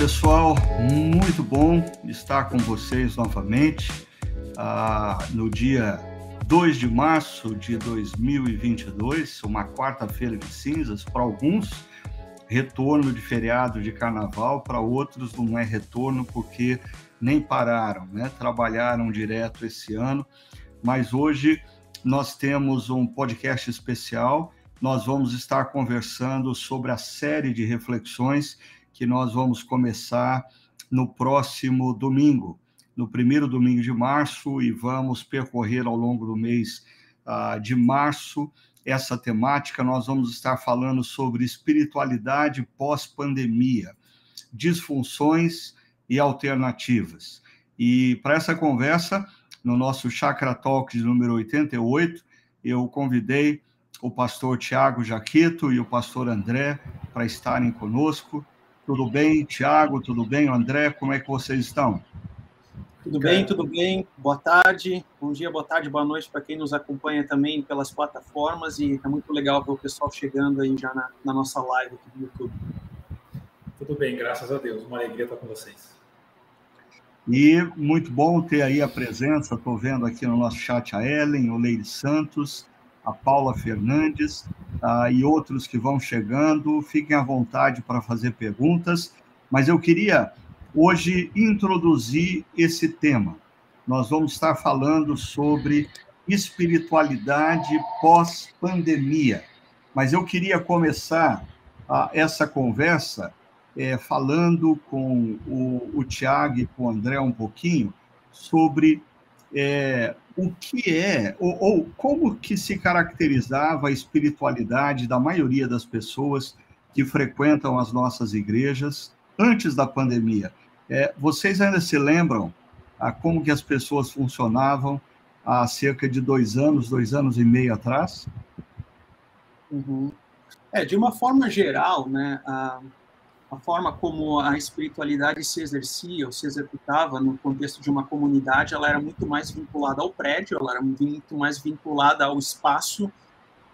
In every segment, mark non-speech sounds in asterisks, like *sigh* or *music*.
pessoal, muito bom estar com vocês novamente ah, no dia 2 de março de 2022, uma quarta-feira de cinzas, para alguns, retorno de feriado de carnaval, para outros não é retorno porque nem pararam, né? trabalharam direto esse ano, mas hoje nós temos um podcast especial, nós vamos estar conversando sobre a série de reflexões que nós vamos começar no próximo domingo, no primeiro domingo de março, e vamos percorrer ao longo do mês uh, de março essa temática. Nós vamos estar falando sobre espiritualidade pós-pandemia, disfunções e alternativas. E para essa conversa, no nosso Chakra Talk de número 88, eu convidei o pastor Tiago Jaquito e o pastor André para estarem conosco. Tudo bem, Tiago? Tudo bem, André? Como é que vocês estão? Tudo bem, tudo bem. Boa tarde, bom dia, boa tarde, boa noite para quem nos acompanha também pelas plataformas e é muito legal ver o pessoal chegando aí já na, na nossa live aqui no YouTube. Tudo bem, graças a Deus. Uma alegria estar com vocês. E muito bom ter aí a presença, estou vendo aqui no nosso chat a Ellen, o Leire Santos, a Paula Fernandes uh, e outros que vão chegando. Fiquem à vontade para fazer perguntas, mas eu queria hoje introduzir esse tema. Nós vamos estar falando sobre espiritualidade pós-pandemia, mas eu queria começar uh, essa conversa é, falando com o, o Tiago e com o André um pouquinho sobre é, o que é, ou, ou, como que se caracterizava a espiritualidade da maioria das pessoas que frequentam as nossas igrejas antes da pandemia. É, vocês ainda se lembram a como que as pessoas funcionavam há cerca de dois anos, dois anos e meio atrás? Uhum. É, de uma forma geral, né, a, a forma como a espiritualidade se exercia ou se executava no contexto de uma comunidade, ela era muito mais vinculada ao prédio, ela era muito mais vinculada ao espaço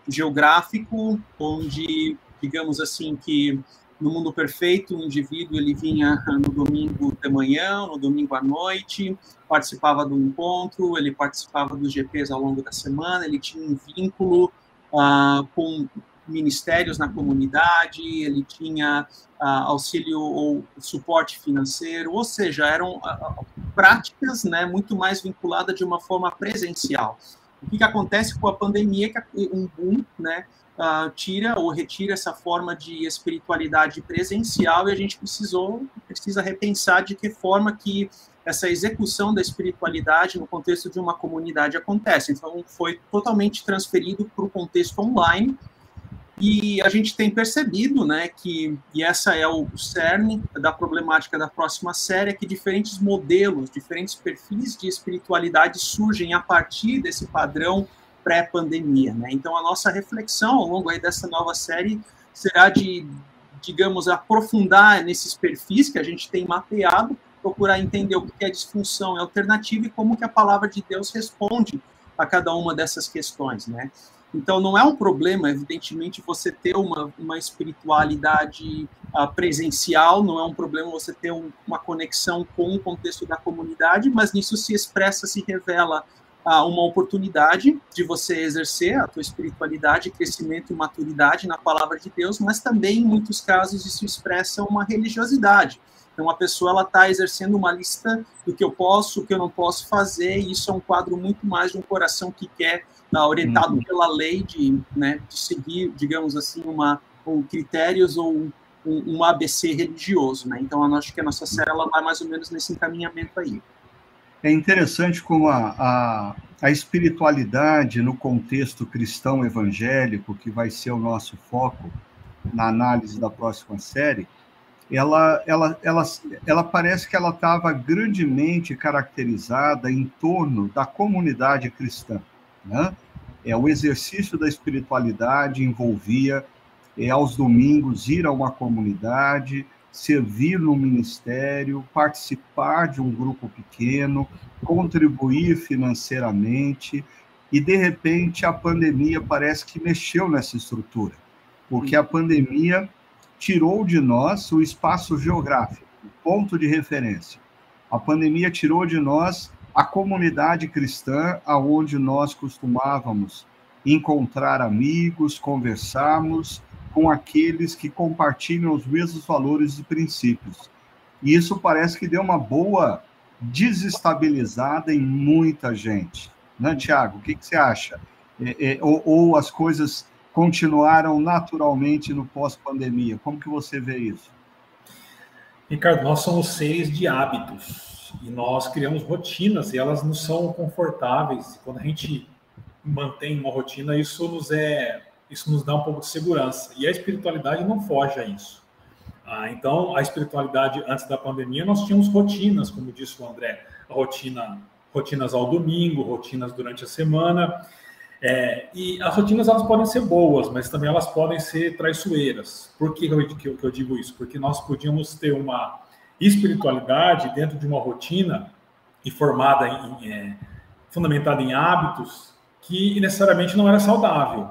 geográfico, onde, digamos assim, que no mundo perfeito, o indivíduo ele vinha no domingo de manhã, no domingo à noite, participava do encontro, ele participava dos GPs ao longo da semana, ele tinha um vínculo uh, com ministérios na comunidade, ele tinha uh, auxílio ou suporte financeiro, ou seja, eram uh, práticas né, muito mais vinculadas de uma forma presencial. O que, que acontece com a pandemia é que um boom né, tira ou retira essa forma de espiritualidade presencial e a gente precisou, precisa repensar de que forma que essa execução da espiritualidade no contexto de uma comunidade acontece. Então, foi totalmente transferido para o contexto online, e a gente tem percebido, né, que, e essa é o cerne da problemática da próxima série, é que diferentes modelos, diferentes perfis de espiritualidade surgem a partir desse padrão pré-pandemia, né? Então a nossa reflexão ao longo aí dessa nova série será de, digamos, aprofundar nesses perfis que a gente tem mapeado, procurar entender o que é disfunção e alternativa e como que a palavra de Deus responde a cada uma dessas questões, né? Então, não é um problema, evidentemente, você ter uma, uma espiritualidade uh, presencial, não é um problema você ter um, uma conexão com o contexto da comunidade, mas nisso se expressa, se revela uh, uma oportunidade de você exercer a tua espiritualidade, crescimento e maturidade na palavra de Deus, mas também, em muitos casos, isso expressa uma religiosidade. Então, a pessoa ela está exercendo uma lista do que eu posso, o que eu não posso fazer, e isso é um quadro muito mais de um coração que quer orientado uhum. pela lei de, né, de seguir, digamos assim, uma, um critérios ou um, um, ABC religioso, né? Então, acho que a nossa série ela vai mais ou menos nesse encaminhamento aí. É interessante como a, a, a espiritualidade no contexto cristão evangélico, que vai ser o nosso foco na análise da próxima série, ela, ela, ela, ela parece que ela estava grandemente caracterizada em torno da comunidade cristã. Né? É, o exercício da espiritualidade envolvia, é, aos domingos, ir a uma comunidade, servir no ministério, participar de um grupo pequeno, contribuir financeiramente, e de repente a pandemia parece que mexeu nessa estrutura, porque a pandemia tirou de nós o espaço geográfico. ponto de referência. A pandemia tirou de nós a comunidade cristã, aonde nós costumávamos encontrar amigos, conversarmos com aqueles que compartilham os mesmos valores e princípios. E isso parece que deu uma boa desestabilizada em muita gente. Né, Tiago? O que, que você acha? É, é, ou, ou as coisas continuaram naturalmente no pós-pandemia? Como que você vê isso? Ricardo, nós somos seres de hábitos e nós criamos rotinas e elas não são confortáveis. Quando a gente mantém uma rotina, isso nos é isso nos dá um pouco de segurança. E a espiritualidade não foge a isso. Ah, então, a espiritualidade antes da pandemia, nós tínhamos rotinas, como disse o André, rotina, rotinas ao domingo, rotinas durante a semana. É, e as rotinas elas podem ser boas, mas também elas podem ser traiçoeiras. Por que eu, que eu, que eu digo isso? Porque nós podíamos ter uma espiritualidade dentro de uma rotina e formada em, é, fundamentada em hábitos que necessariamente não era saudável.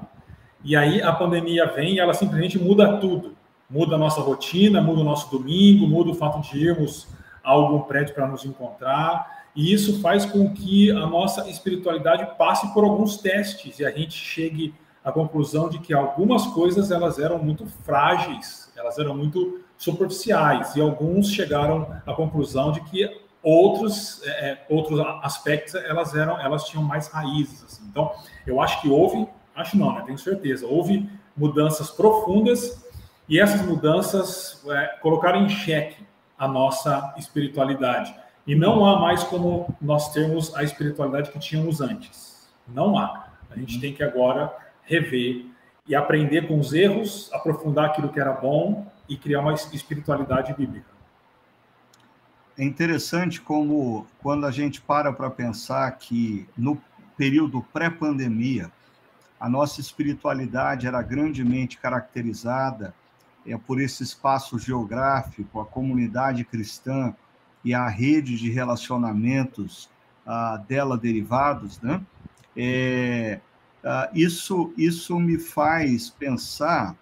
E aí a pandemia vem e ela simplesmente muda tudo. Muda a nossa rotina, muda o nosso domingo, muda o fato de irmos a algum prédio para nos encontrar. E isso faz com que a nossa espiritualidade passe por alguns testes e a gente chegue à conclusão de que algumas coisas elas eram muito frágeis, elas eram muito superficiais e alguns chegaram à conclusão de que outros é, é outros aspectos elas eram elas tinham mais raízes assim. então eu acho que houve Acho não, né? Tenho certeza. Houve mudanças profundas e essas mudanças é, colocaram em xeque a nossa espiritualidade. E não há mais como nós termos a espiritualidade que tínhamos antes. Não há. A gente tem que agora rever e aprender com os erros, aprofundar aquilo que era bom e criar uma espiritualidade bíblica. É interessante como, quando a gente para para pensar que no período pré-pandemia, a nossa espiritualidade era grandemente caracterizada é, por esse espaço geográfico, a comunidade cristã e a rede de relacionamentos ah, dela derivados, né? É, ah, isso, isso me faz pensar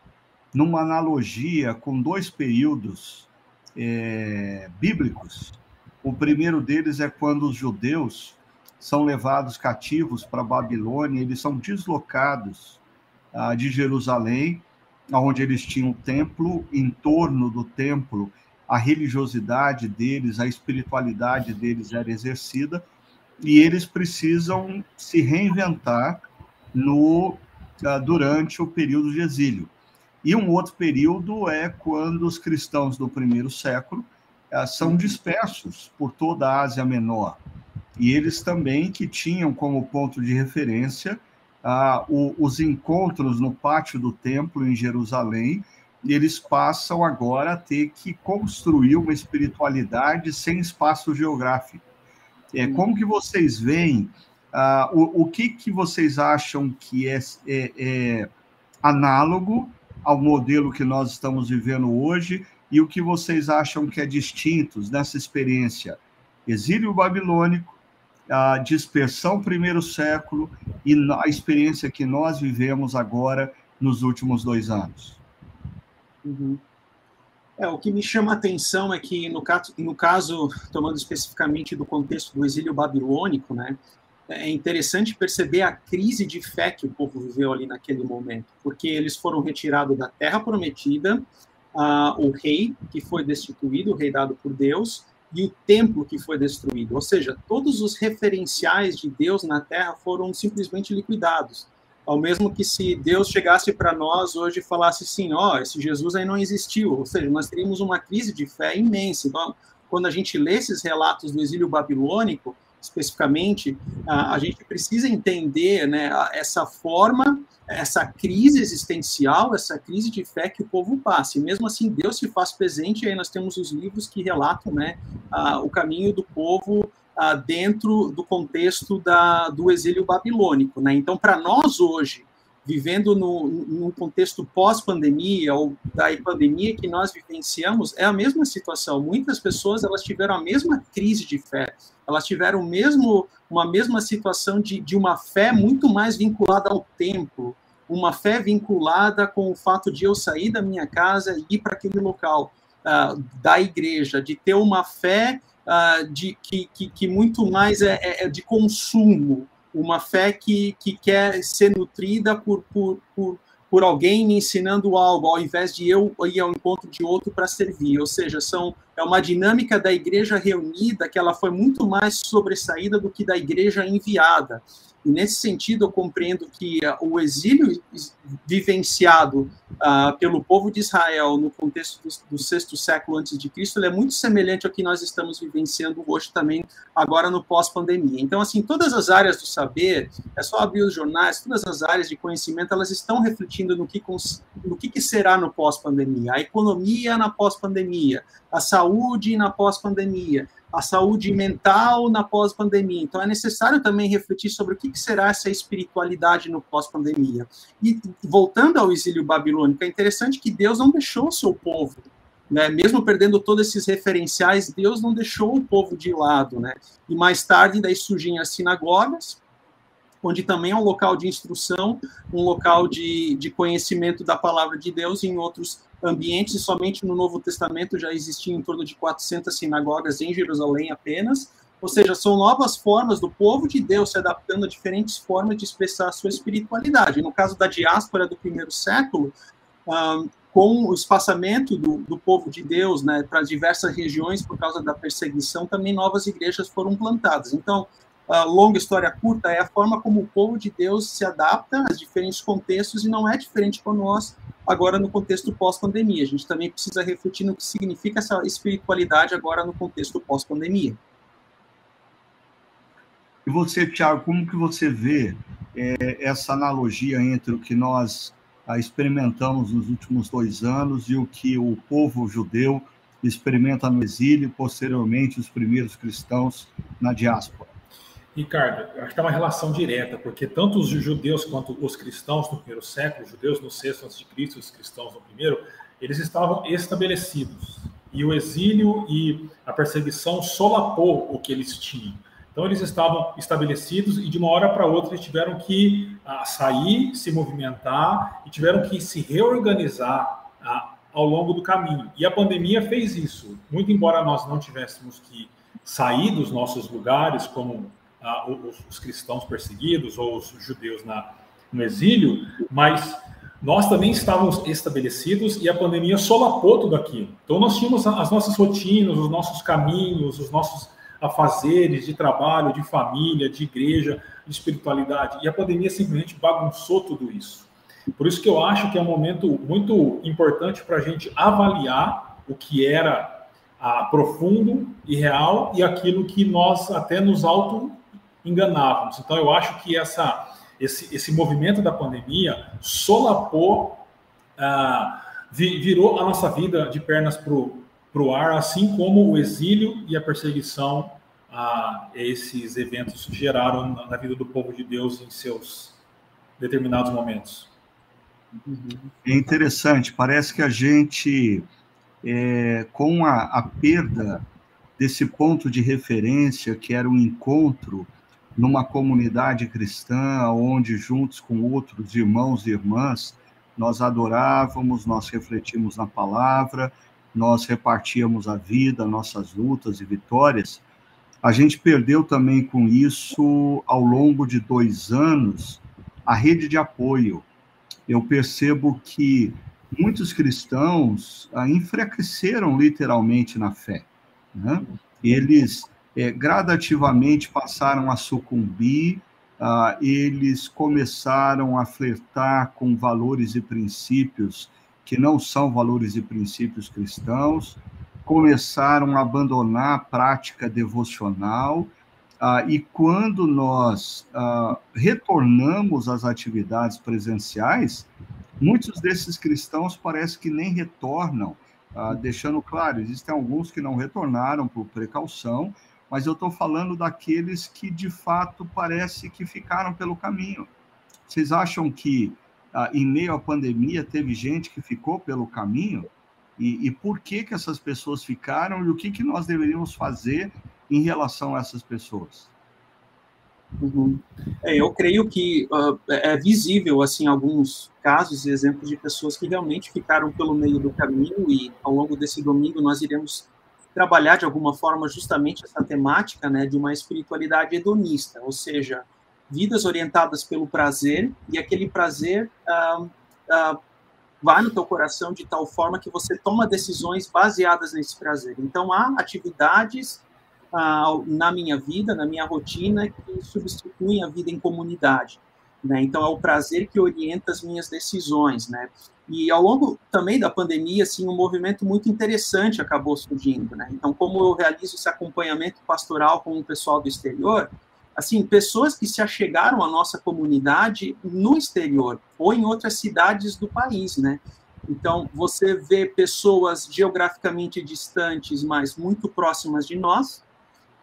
numa analogia com dois períodos é, bíblicos. O primeiro deles é quando os judeus são levados cativos para Babilônia, eles são deslocados ah, de Jerusalém, onde eles tinham um templo, em torno do templo, a religiosidade deles, a espiritualidade deles era exercida, e eles precisam se reinventar no ah, durante o período de exílio. E um outro período é quando os cristãos do primeiro século ah, são dispersos por toda a Ásia Menor e eles também que tinham como ponto de referência ah, o, os encontros no pátio do templo em Jerusalém, eles passam agora a ter que construir uma espiritualidade sem espaço geográfico. É, como que vocês veem, ah, o, o que, que vocês acham que é, é, é análogo ao modelo que nós estamos vivendo hoje e o que vocês acham que é distinto nessa experiência? Exílio babilônico, a dispersão primeiro século e a experiência que nós vivemos agora nos últimos dois anos. Uhum. É, o que me chama a atenção é que, no caso, no caso, tomando especificamente do contexto do exílio babilônico, né, é interessante perceber a crise de fé que o povo viveu ali naquele momento, porque eles foram retirados da terra prometida, uh, o rei que foi destituído, o rei dado por Deus, e o templo que foi destruído. Ou seja, todos os referenciais de Deus na terra foram simplesmente liquidados. Ao mesmo que se Deus chegasse para nós hoje e falasse assim, ó, oh, esse Jesus aí não existiu. Ou seja, nós teríamos uma crise de fé imensa. Então, quando a gente lê esses relatos do exílio babilônico, especificamente, a, gente precisa entender né, essa forma, essa crise existencial, essa crise de fé que o povo passa. E mesmo assim, Deus se faz presente, e aí nós temos os livros que relatam né, o caminho do povo dentro do contexto da, do exílio babilônico. Né? Então, para nós hoje, vivendo no, num contexto pós-pandemia ou da pandemia que nós vivenciamos, é a mesma situação. Muitas pessoas elas tiveram a mesma crise de fé, elas tiveram mesmo uma mesma situação de, de uma fé muito mais vinculada ao tempo, uma fé vinculada com o fato de eu sair da minha casa e ir para aquele local. uh, da igreja, de ter uma fé uh, de, que, que, que, muito mais é, é, é, de consumo, uma fé que, que quer ser nutrida por, por, por, por alguém me ensinando algo, ao invés de eu ir ao encontro de outro para servir. Ou seja, são, é uma dinâmica da igreja reunida que ela foi muito mais sobressaída do que da igreja enviada. E nesse sentido, eu compreendo que uh, o exílio vivenciado uh, pelo povo de Israel no contexto do, do, sexto século antes de Cristo, é muito semelhante ao que nós estamos vivenciando hoje também, agora no pós-pandemia. Então, assim, todas as áreas do saber, é só abrir os jornais, todas as áreas de conhecimento, elas estão refletindo no que, no que, que será no pós-pandemia. A economia na pós-pandemia, a saúde na pós-pandemia, a saúde mental na pós-pandemia. Então, é necessário também refletir sobre o que será essa espiritualidade no pós-pandemia. E, voltando ao exílio babilônico, é interessante que Deus não deixou o seu povo, né? mesmo perdendo todos esses referenciais, Deus não deixou o povo de lado. Né? E mais tarde, daí surgem as sinagogas, onde também é um local de instrução, um local de, de conhecimento da palavra de Deus, em outros ambientes, somente no Novo Testamento já existiam em torno de 400 sinagogas em Jerusalém apenas, ou seja, são novas formas do povo de Deus se adaptando a diferentes formas de expressar a sua espiritualidade. No caso da diáspora do primeiro século, um, com o espaçamento do, do povo de Deus né, para diversas regiões por causa da perseguição, também novas igrejas foram plantadas. Então, a longa história curta é a forma como o povo de Deus se adapta a diferentes contextos e não é diferente para nós agora no contexto pós-pandemia. A gente também precisa refletir no que significa essa espiritualidade agora no contexto pós-pandemia. E você, Tiago, como que você vê é, essa analogia entre o que nós ah, experimentamos nos últimos dois anos e o que o povo judeu experimenta no exílio posteriormente, os primeiros cristãos na diáspora? Ricardo, acho que é uma relação direta, porque tanto os judeus quanto os cristãos no primeiro século, os judeus no sexto antes de Cristo, os cristãos no primeiro, eles estavam estabelecidos. E o exílio e a perseguição solapou o que eles tinham. Então eles estavam estabelecidos e de uma hora para outra eles tiveram que ah, sair, se movimentar e tiveram que se reorganizar ah, ao longo do caminho. E a pandemia fez isso. Muito embora nós não tivéssemos que sair dos nossos lugares como ah, os, os, cristãos perseguidos ou os judeus na, no exílio, mas nós também estávamos estabelecidos e a pandemia solapou tudo aquilo. Então nós tínhamos as nossas rotinas, os nossos caminhos, os nossos afazeres de trabalho, de família, de igreja, de espiritualidade, e a pandemia simplesmente bagunçou tudo isso. Por isso que eu acho que é um momento muito importante para a gente avaliar o que era ah, profundo e real e aquilo que nós até nos auto enganávamos. Então, eu acho que essa, esse, esse movimento da pandemia solapou, ah, virou a nossa vida de pernas para o ar, assim como o exílio e a perseguição a esses eventos geraram na, na vida do povo de Deus em seus determinados momentos. É interessante, parece que a gente, é, com a, a, perda desse ponto de referência, que era o um encontro numa comunidade cristã, onde juntos com outros irmãos e irmãs, nós adorávamos, nós refletimos na palavra, nós repartíamos a vida, nossas lutas e vitórias. A gente perdeu também com isso, ao longo de dois anos, a rede de apoio. Eu percebo que muitos cristãos ah, enfraqueceram literalmente na fé. Né? Eles é, gradativamente passaram a sucumbir, ah, eles começaram a flertar com valores e princípios que não são valores e princípios cristãos, começaram a abandonar a prática devocional, ah, e quando nós ah, retornamos às atividades presenciais, muitos desses cristãos parece que nem retornam, deixando claro, existem alguns que não retornaram por precaução, mas eu estou falando daqueles que de fato parece que ficaram pelo caminho. Vocês acham que ah, em meio à pandemia teve gente que ficou pelo caminho? E, e, por que que essas pessoas ficaram e o que que nós deveríamos fazer em relação a essas pessoas? Uhum. É, eu creio que uh, é visível assim alguns casos e exemplos de pessoas que realmente ficaram pelo meio do caminho e ao longo desse domingo nós iremos trabalhar de alguma forma justamente essa temática, né, de uma espiritualidade hedonista, ou seja, vidas orientadas pelo prazer e aquele prazer uh, uh, vai no teu coração de tal forma que você toma decisões baseadas nesse prazer. Então há atividades uh, na minha vida, na minha rotina que substituem a vida em comunidade. Né? Então é o prazer que orienta as minhas decisões, né? E ao longo também da pandemia, assim, um movimento muito interessante acabou surgindo, né? Então, como eu realizo esse acompanhamento pastoral com o pessoal do exterior, assim, pessoas que se achegaram à nossa comunidade no exterior ou em outras cidades do país, né? Então, você vê pessoas geograficamente distantes, mas muito próximas de nós,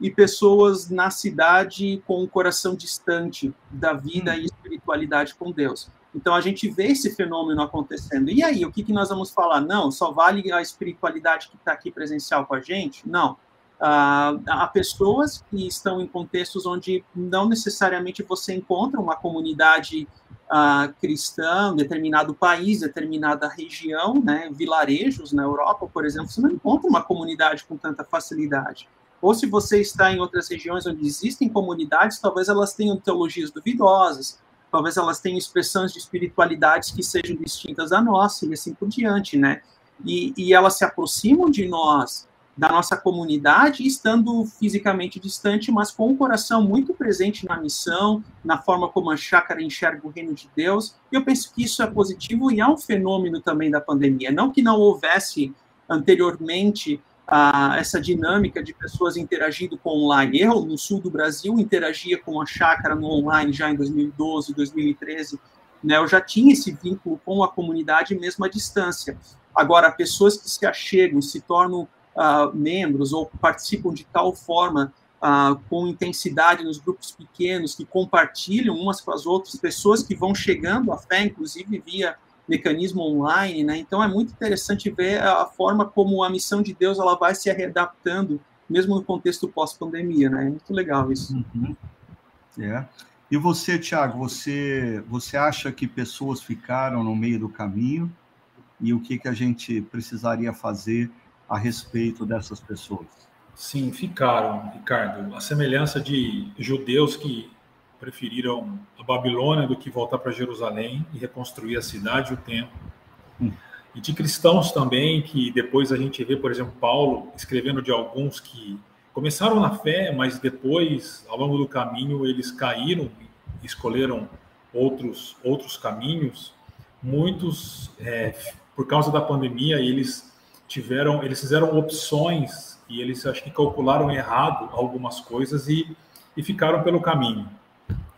e pessoas na cidade com o coração distante da vida e espiritualidade com Deus. Então a gente vê esse fenômeno acontecendo. E aí, o que, que nós vamos falar? Não, só vale a espiritualidade que está aqui presencial com a gente? Não. Uh, há pessoas que estão em contextos onde não necessariamente você encontra uma comunidade uh, cristã, determinado país, determinada região, né, vilarejos na Europa, por exemplo, você não encontra uma comunidade com tanta facilidade. Ou se você está em outras regiões onde existem comunidades, talvez elas tenham teologias duvidosas, talvez elas tenham expressões de espiritualidades que sejam distintas da nossa e assim por diante, né? E, e elas se aproximam de nós, da nossa comunidade, estando fisicamente distante, mas com o coração muito presente na missão, na forma como a chácara enxerga o reino de Deus. E eu penso que isso é positivo e é um fenômeno também da pandemia. Não que não houvesse anteriormente a, essa dinâmica de pessoas interagindo com online. Eu, no sul do Brasil, interagia com a chácara no online já em 2012, 2013. Né, eu já tinha esse vínculo com a comunidade mesmo à distância. Agora, pessoas que se achegam, se tornam uh, membros ou participam de tal forma uh, com intensidade nos grupos pequenos, que compartilham umas com as outras, pessoas que vão chegando à fé, inclusive via mecanismo online, né? Então é muito interessante ver a forma como a missão de Deus ela vai se readaptando, mesmo no contexto pós-pandemia, né? É muito legal isso. Uhum. É. E você, Tiago, você você acha que pessoas ficaram no meio do caminho e o que que a gente precisaria fazer a respeito dessas pessoas? Sim, ficaram, Ricardo. A semelhança de judeus que preferiram a Babilônia do que voltar para Jerusalém e reconstruir a cidade e o templo. Hum. E de cristãos também, que depois a gente vê, por exemplo, Paulo escrevendo de alguns que começaram na fé, mas depois, ao longo do caminho, eles caíram e escolheram outros, outros caminhos. Muitos, é, por causa da pandemia, eles tiveram, eles fizeram opções e eles acho que calcularam errado algumas coisas e, e ficaram pelo caminho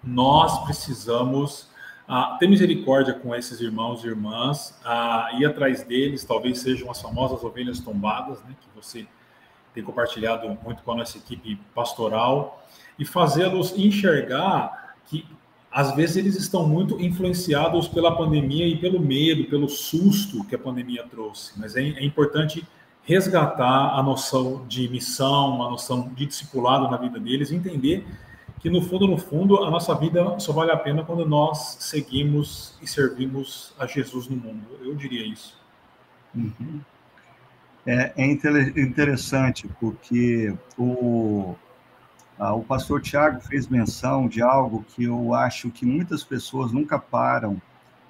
nós precisamos ah, ter misericórdia com esses irmãos e irmãs, ah, ir atrás deles, talvez sejam as famosas ovelhas tombadas, né, que você tem compartilhado muito com a nossa equipe pastoral, e fazê-los enxergar que às vezes eles estão muito influenciados pela pandemia e pelo medo, pelo susto que a pandemia trouxe, mas é, é importante resgatar a noção de missão, a noção de discipulado na vida deles, entender que no fundo, no fundo, a nossa vida só vale a pena quando nós seguimos e servimos a Jesus no mundo. Eu diria isso. Uhum. É, é interessante porque o, o pastor Tiago fez menção de algo que eu acho que muitas pessoas nunca param,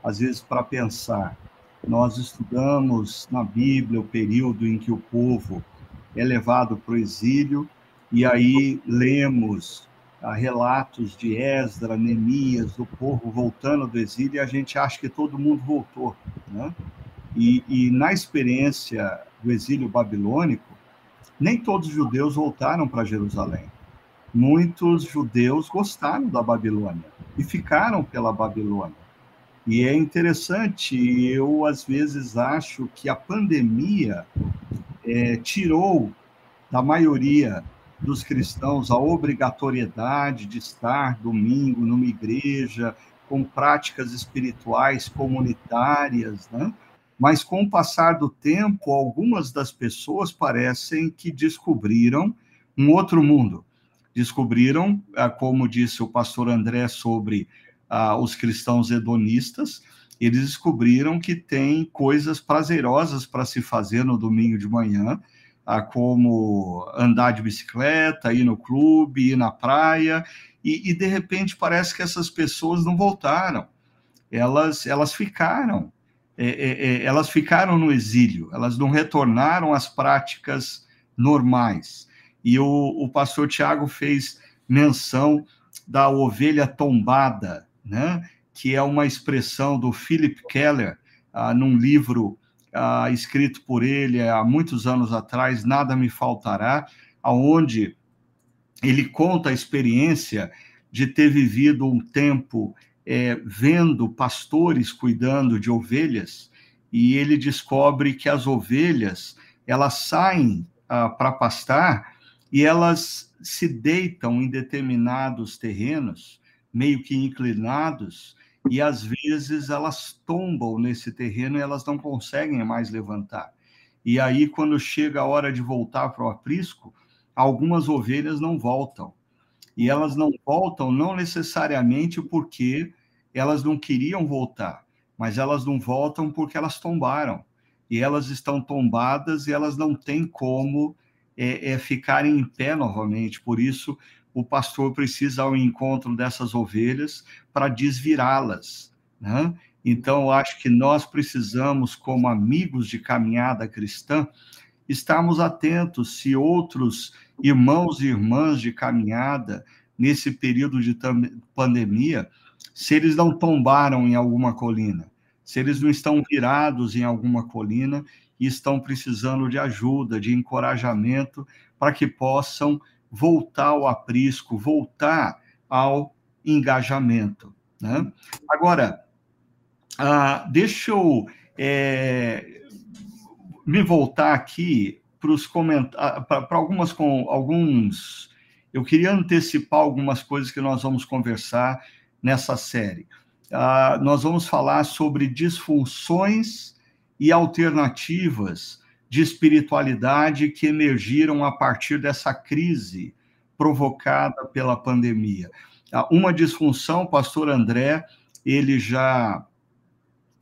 às vezes, para pensar. Nós estudamos na Bíblia o período em que o povo é levado para o exílio, e aí lemos relatos de Esdra, Neemias, do povo voltando do exílio, e a gente acha que todo mundo voltou. Né? E, e na experiência do exílio babilônico, nem todos os judeus voltaram para Jerusalém. Muitos judeus gostaram da Babilônia e ficaram pela Babilônia. E é interessante, eu às vezes acho que a pandemia é, tirou da maioria dos cristãos a obrigatoriedade de estar domingo numa igreja com práticas espirituais comunitárias, né? Mas com o passar do tempo, algumas das pessoas parecem que descobriram um outro mundo. descobriram, ah, como disse o pastor André sobre ah, os cristãos hedonistas, eles descobriram que tem coisas prazerosas para se fazer no domingo de manhã, ah, como andar de bicicleta, ir no clube, ir na praia, e, e, de repente parece que essas pessoas não voltaram, elas, elas ficaram, é, é, é elas ficaram no exílio, elas não retornaram às práticas normais. E o, o pastor Tiago fez menção da ovelha tombada, né? que é uma expressão do Philip Keller, ah, num livro ah, escrito por ele há muitos anos atrás, Nada Me Faltará, aonde ele conta a experiência de ter vivido um tempo é, vendo pastores cuidando de ovelhas, e ele descobre que as ovelhas elas saem ah, para pastar e elas se deitam em determinados terrenos, meio que inclinados, e às vezes elas tombam nesse terreno e elas não conseguem mais levantar. E aí, quando chega a hora de voltar para o aprisco, algumas ovelhas não voltam. E elas não voltam não necessariamente porque elas não queriam voltar, mas elas não voltam porque elas tombaram. E elas estão tombadas e elas não têm como é, é ficarem em pé novamente. Por isso, o pastor precisa ao encontro dessas ovelhas para desvirá-las. Né? Então, acho que nós precisamos, como amigos de caminhada cristã, estarmos atentos se outros irmãos e irmãs de caminhada, nesse período de pandemia, se eles não tombaram em alguma colina, se eles não estão virados em alguma colina e estão precisando de ajuda, de encorajamento, para que possam voltar ao aprisco, voltar ao engajamento. Né? Agora, ah, deixa eu é, me voltar aqui para comentários, para algumas com alguns. Eu queria antecipar algumas coisas que nós vamos conversar nessa série. Ah, nós vamos falar sobre disfunções e alternativas de espiritualidade que emergiram a partir dessa crise provocada pela pandemia. Ah, uma disfunção, o pastor André, ele já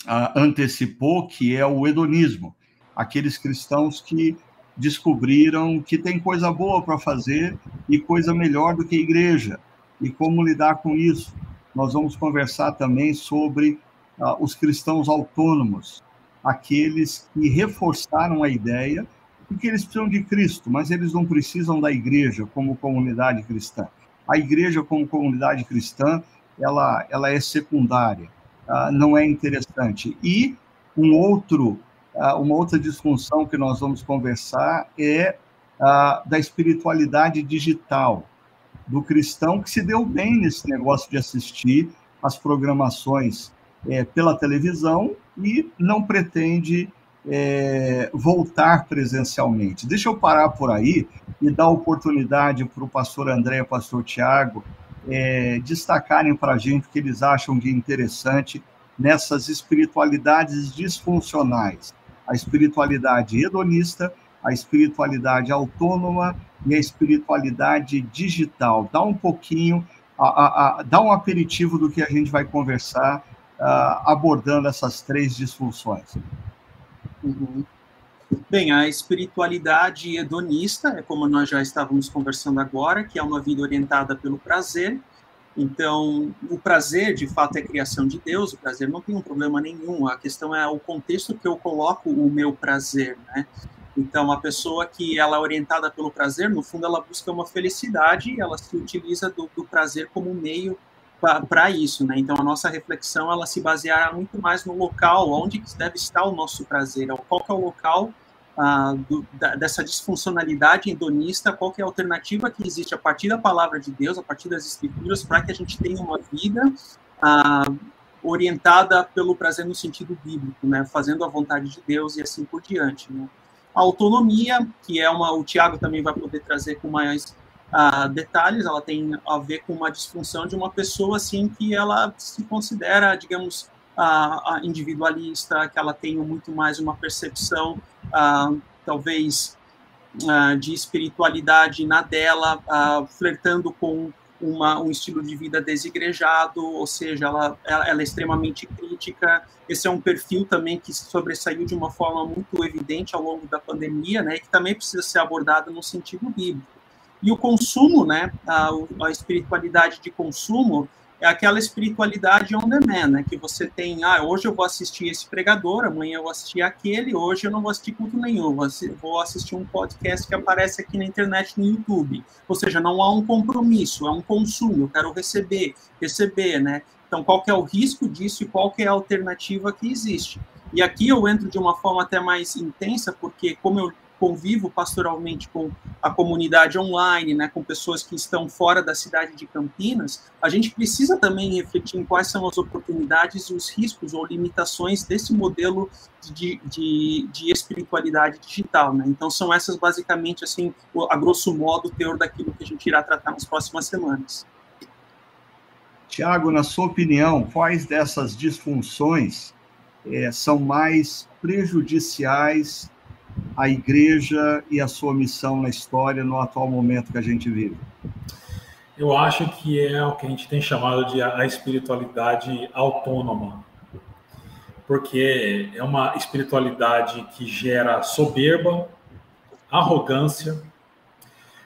ah, antecipou que é o hedonismo, aqueles cristãos que descobriram que tem coisa boa para fazer e coisa melhor do que a igreja. E como lidar com isso? Nós vamos conversar também sobre ah, os cristãos autônomos, aqueles que reforçaram a ideia de que eles precisam de Cristo, mas eles não precisam da igreja como comunidade cristã. A igreja como comunidade cristã, ela, ela é secundária, uh, não é interessante. E um outro, uh, uma outra disfunção que nós vamos conversar é uh, da espiritualidade digital, do cristão que se deu bem nesse negócio de assistir as programações é, pela televisão e não pretende é, voltar presencialmente. Deixa eu parar por aí e dar oportunidade para o pastor André e o pastor Tiago é, destacarem para a gente o que eles acham de interessante nessas espiritualidades disfuncionais. A espiritualidade hedonista, a espiritualidade autônoma e a espiritualidade digital. Dá um pouquinho, a, a, a, dá um aperitivo do que a gente vai conversar abordando essas três disfunções? Uhum. Bem, a espiritualidade hedonista é como nós já estávamos conversando agora, que é uma vida orientada pelo prazer. Então, o prazer, de fato, é criação de Deus. O prazer não tem um problema nenhum. A questão é o contexto que eu coloco o meu prazer, né? Então, a pessoa que ela é orientada pelo prazer, no fundo, ela busca uma felicidade, ela se utiliza do, do prazer como meio para isso, né? Então a nossa reflexão ela se baseará muito mais no local onde deve estar o nosso prazer, qual que é o local ah, do, da, dessa disfuncionalidade hedonista, qual que é a alternativa que existe a partir da palavra de Deus, a partir das escrituras, para que a gente tenha uma vida ah, orientada pelo prazer no sentido bíblico, né? Fazendo a vontade de Deus e assim por diante, né? A autonomia, que é uma, o Tiago também vai poder trazer com mais uh, detalhes, ela tem a ver com uma disfunção de uma pessoa assim que ela se considera, digamos, uh, individualista, que ela tem muito mais uma percepção, uh, talvez uh, de espiritualidade na dela, flertando com uma, um estilo de vida desigrejado, ou seja, ela, ela, ela, é extremamente crítica. Esse é um perfil também que sobressaiu de uma forma muito evidente ao longo da pandemia, né, e que também precisa ser abordado no sentido bíblico. E o consumo, né, a, a espiritualidade de consumo, é aquela espiritualidade on demand, né? Que você tem, ah, hoje eu vou assistir esse pregador, amanhã eu vou assistir aquele, hoje eu não vou assistir culto nenhum, vou assistir um podcast que aparece aqui na internet no YouTube. Ou seja, não há um compromisso, é um consumo, eu quero receber, receber, né? Então, qual que é o risco disso e qual que é a alternativa que existe? E aqui eu entro de uma forma até mais intensa, porque como eu convivo pastoralmente com a comunidade online, né, com pessoas que estão fora da cidade de Campinas, a gente precisa também refletir em quais são as oportunidades e os riscos ou limitações desse modelo de, de, de espiritualidade digital. Né? Então, são essas basicamente, assim, a grosso modo, o teor daquilo que a gente irá tratar nas próximas semanas. Tiago, na sua opinião, quais dessas disfunções é, são mais prejudiciais a igreja e a sua missão na história no atual momento que a gente vive? Eu acho que é o que a gente tem chamado de a espiritualidade autônoma, porque é uma espiritualidade que gera soberba, arrogância,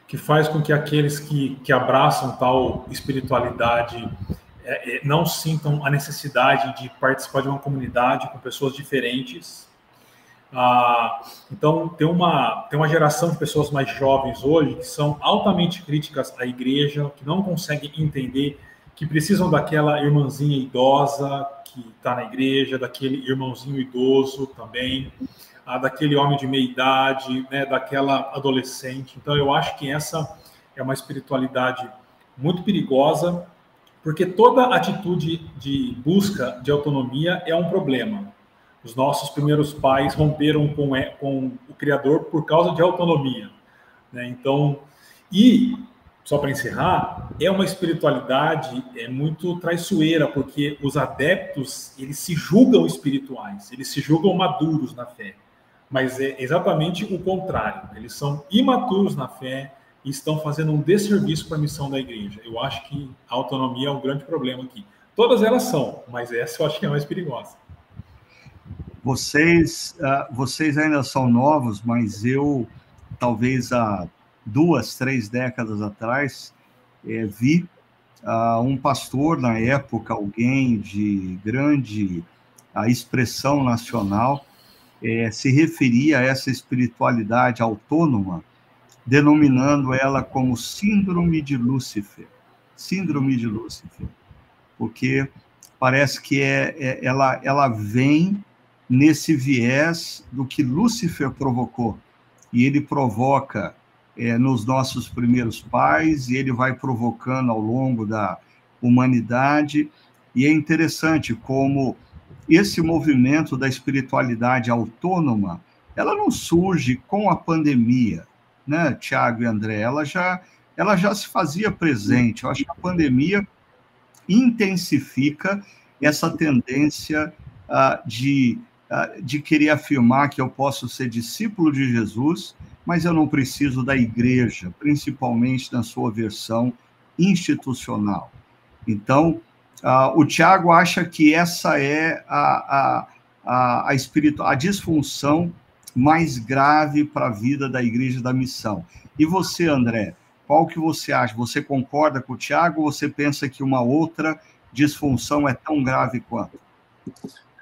que faz com que aqueles que, que abraçam tal espiritualidade é, é, não sintam a necessidade de participar de uma comunidade com pessoas diferentes ah, então, tem uma, tem uma geração de pessoas mais jovens hoje que são altamente críticas à igreja, que não conseguem entender que precisam daquela irmãzinha idosa que está na igreja, daquele irmãozinho idoso também, ah, daquele homem de meia idade, né, daquela adolescente. Então, eu acho que essa é uma espiritualidade muito perigosa, porque toda atitude de busca de autonomia é um problema. Os nossos primeiros pais romperam com, com o Criador por causa de autonomia. Né? Então, e, só para encerrar, é uma espiritualidade é muito traiçoeira, porque os adeptos, eles se julgam espirituais, eles se julgam maduros na fé. Mas é exatamente o contrário. Eles são imaturos na fé e estão fazendo um desserviço para a missão da igreja. Eu acho que a autonomia é um grande problema aqui. Todas elas são, mas essa eu acho que é mais perigosa. Vocês, uh, vocês ainda são novos, mas eu, talvez há duas, três décadas atrás, é, vi uh, um pastor, na época, alguém de grande uh, expressão nacional, é, se referia a essa espiritualidade autônoma, denominando ela como Síndrome de Lúcifer. Síndrome de Lúcifer. Porque parece que é, é ela, ela vem nesse viés do que Lúcifer provocou. E ele provoca é, nos nossos primeiros pais, e ele vai provocando ao longo da humanidade. E é interessante como esse movimento da espiritualidade autônoma, ela não surge com a pandemia, né, Tiago e André? Ela já, ela já se fazia presente. Eu acho que a pandemia intensifica essa tendência uh, de de querer afirmar que eu posso ser discípulo de Jesus, mas eu não preciso da igreja, principalmente na sua versão institucional. Então, uh, o Tiago acha que essa é a, a, a, a, a disfunção mais grave para a vida da igreja da missão. E você, André, qual que você acha? Você concorda com o Tiago ou você pensa que uma outra disfunção é tão grave quanto?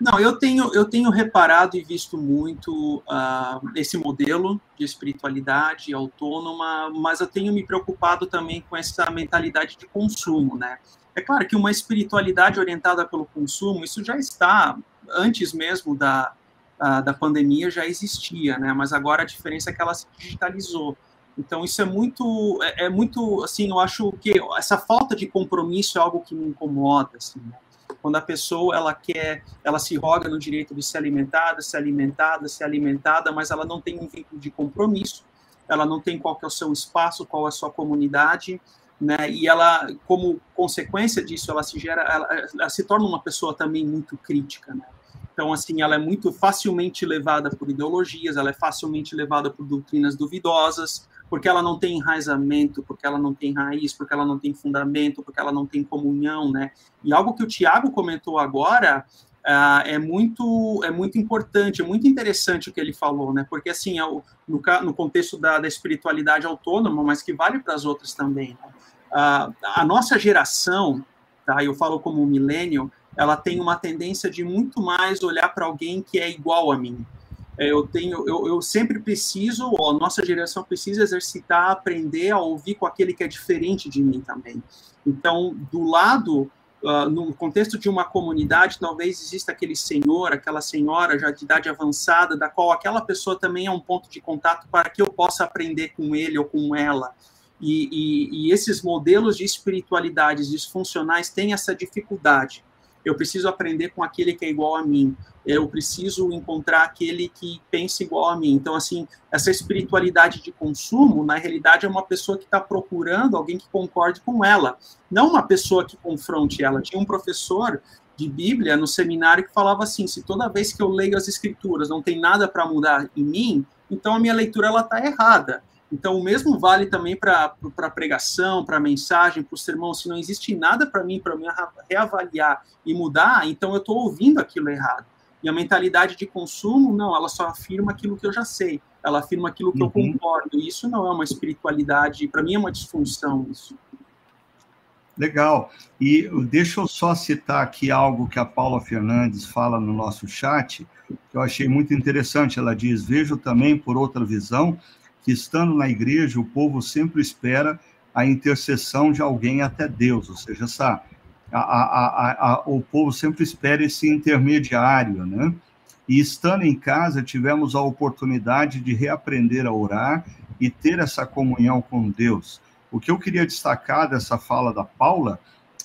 Não, eu tenho, eu tenho reparado e visto muito uh, esse modelo de espiritualidade autônoma, mas eu tenho me preocupado também com essa mentalidade de consumo, né? É claro que uma espiritualidade orientada pelo consumo, isso já está, antes mesmo da, uh, da pandemia, já existia, né? Mas agora a diferença é que ela se digitalizou. Então isso é muito, é, é muito, assim, eu acho que essa falta de compromisso é algo que me incomoda, assim, né? Quando a pessoa ela quer, ela se roga no direito de ser alimentada, ser alimentada, ser alimentada, mas ela não tem um vínculo de compromisso, ela não tem qual é o seu espaço, qual é a sua comunidade, né? E ela, como consequência disso, ela se gera, ela, ela se torna uma pessoa também muito crítica, né? Então, assim, ela é muito facilmente levada por ideologias, ela é facilmente levada por doutrinas duvidosas, porque ela não tem enraizamento, porque ela não tem raiz, porque ela não tem fundamento, porque ela não tem comunhão, né? E algo que o Tiago comentou agora uh, é muito é muito importante, é muito interessante o que ele falou, né? Porque assim, é no, no contexto da, da, espiritualidade autônoma, mas que vale para as outras também. Né? Uh, a nossa geração, tá? Eu falo como milênio, ela tem uma tendência de muito mais olhar para alguém que é igual a mim. É, eu tenho, eu, eu sempre preciso, ou a nossa geração precisa exercitar, aprender a ouvir com aquele que é diferente de mim também. Então, do lado Uh, no contexto de uma comunidade, talvez exista aquele senhor, aquela senhora já de idade avançada, da qual aquela pessoa também é um ponto de contato para que eu possa aprender com ele ou com ela. E, e, e esses modelos de espiritualidades disfuncionais têm essa dificuldade eu preciso aprender com aquele que é igual a mim, eu preciso encontrar aquele que pensa igual a mim. Então, assim, essa espiritualidade de consumo, na realidade, é uma pessoa que está procurando alguém que concorde com ela, não uma pessoa que confronte ela. Tinha um professor de Bíblia no seminário que falava assim: se toda vez que eu leio as Escrituras não tem nada para mudar em mim, então a minha leitura ela está errada. Então, o mesmo vale também para a pregação, para a mensagem, para o sermão. Se não existe nada para mim, para me reavaliar e mudar, então eu estou ouvindo aquilo errado. E a mentalidade de consumo, não, ela só afirma aquilo que eu já sei. Ela afirma aquilo que uhum. eu concordo. E isso não é uma espiritualidade, para mim é uma disfunção isso. Legal. E deixa eu só citar aqui algo que a Paula Fernandes fala no nosso chat, que eu achei muito interessante. Ela diz: Vejo também, por outra visão, que estando na igreja, o povo sempre espera a intercessão de alguém até Deus, ou seja, essa, a, a, a, o povo sempre espera esse intermediário, né? E estando em casa, tivemos a oportunidade de reaprender a orar e ter essa comunhão com Deus. O que eu queria destacar dessa fala da Paula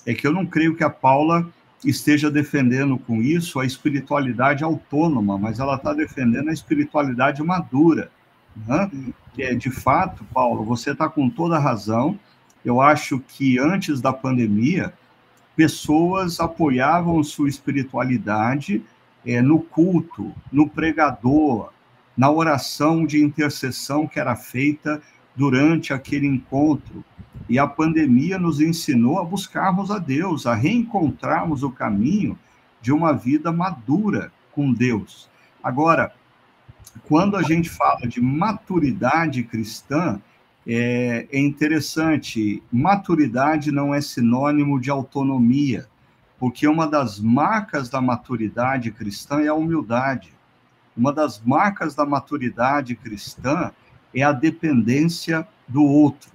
é que eu não creio que a Paula esteja defendendo com isso a espiritualidade autônoma, mas ela está defendendo a espiritualidade madura. É, de fato, Paulo, você está com toda a razão. Eu acho que antes da pandemia, pessoas apoiavam sua espiritualidade é, no culto, no pregador, na oração de intercessão que era feita durante aquele encontro. E a pandemia nos ensinou a buscarmos a Deus, a reencontrarmos o caminho de uma vida madura com Deus. Agora, quando a gente fala de maturidade cristã, é, é, interessante. Maturidade não é sinônimo de autonomia, porque uma das marcas da maturidade cristã é a humildade. Uma das marcas da maturidade cristã é a dependência do outro.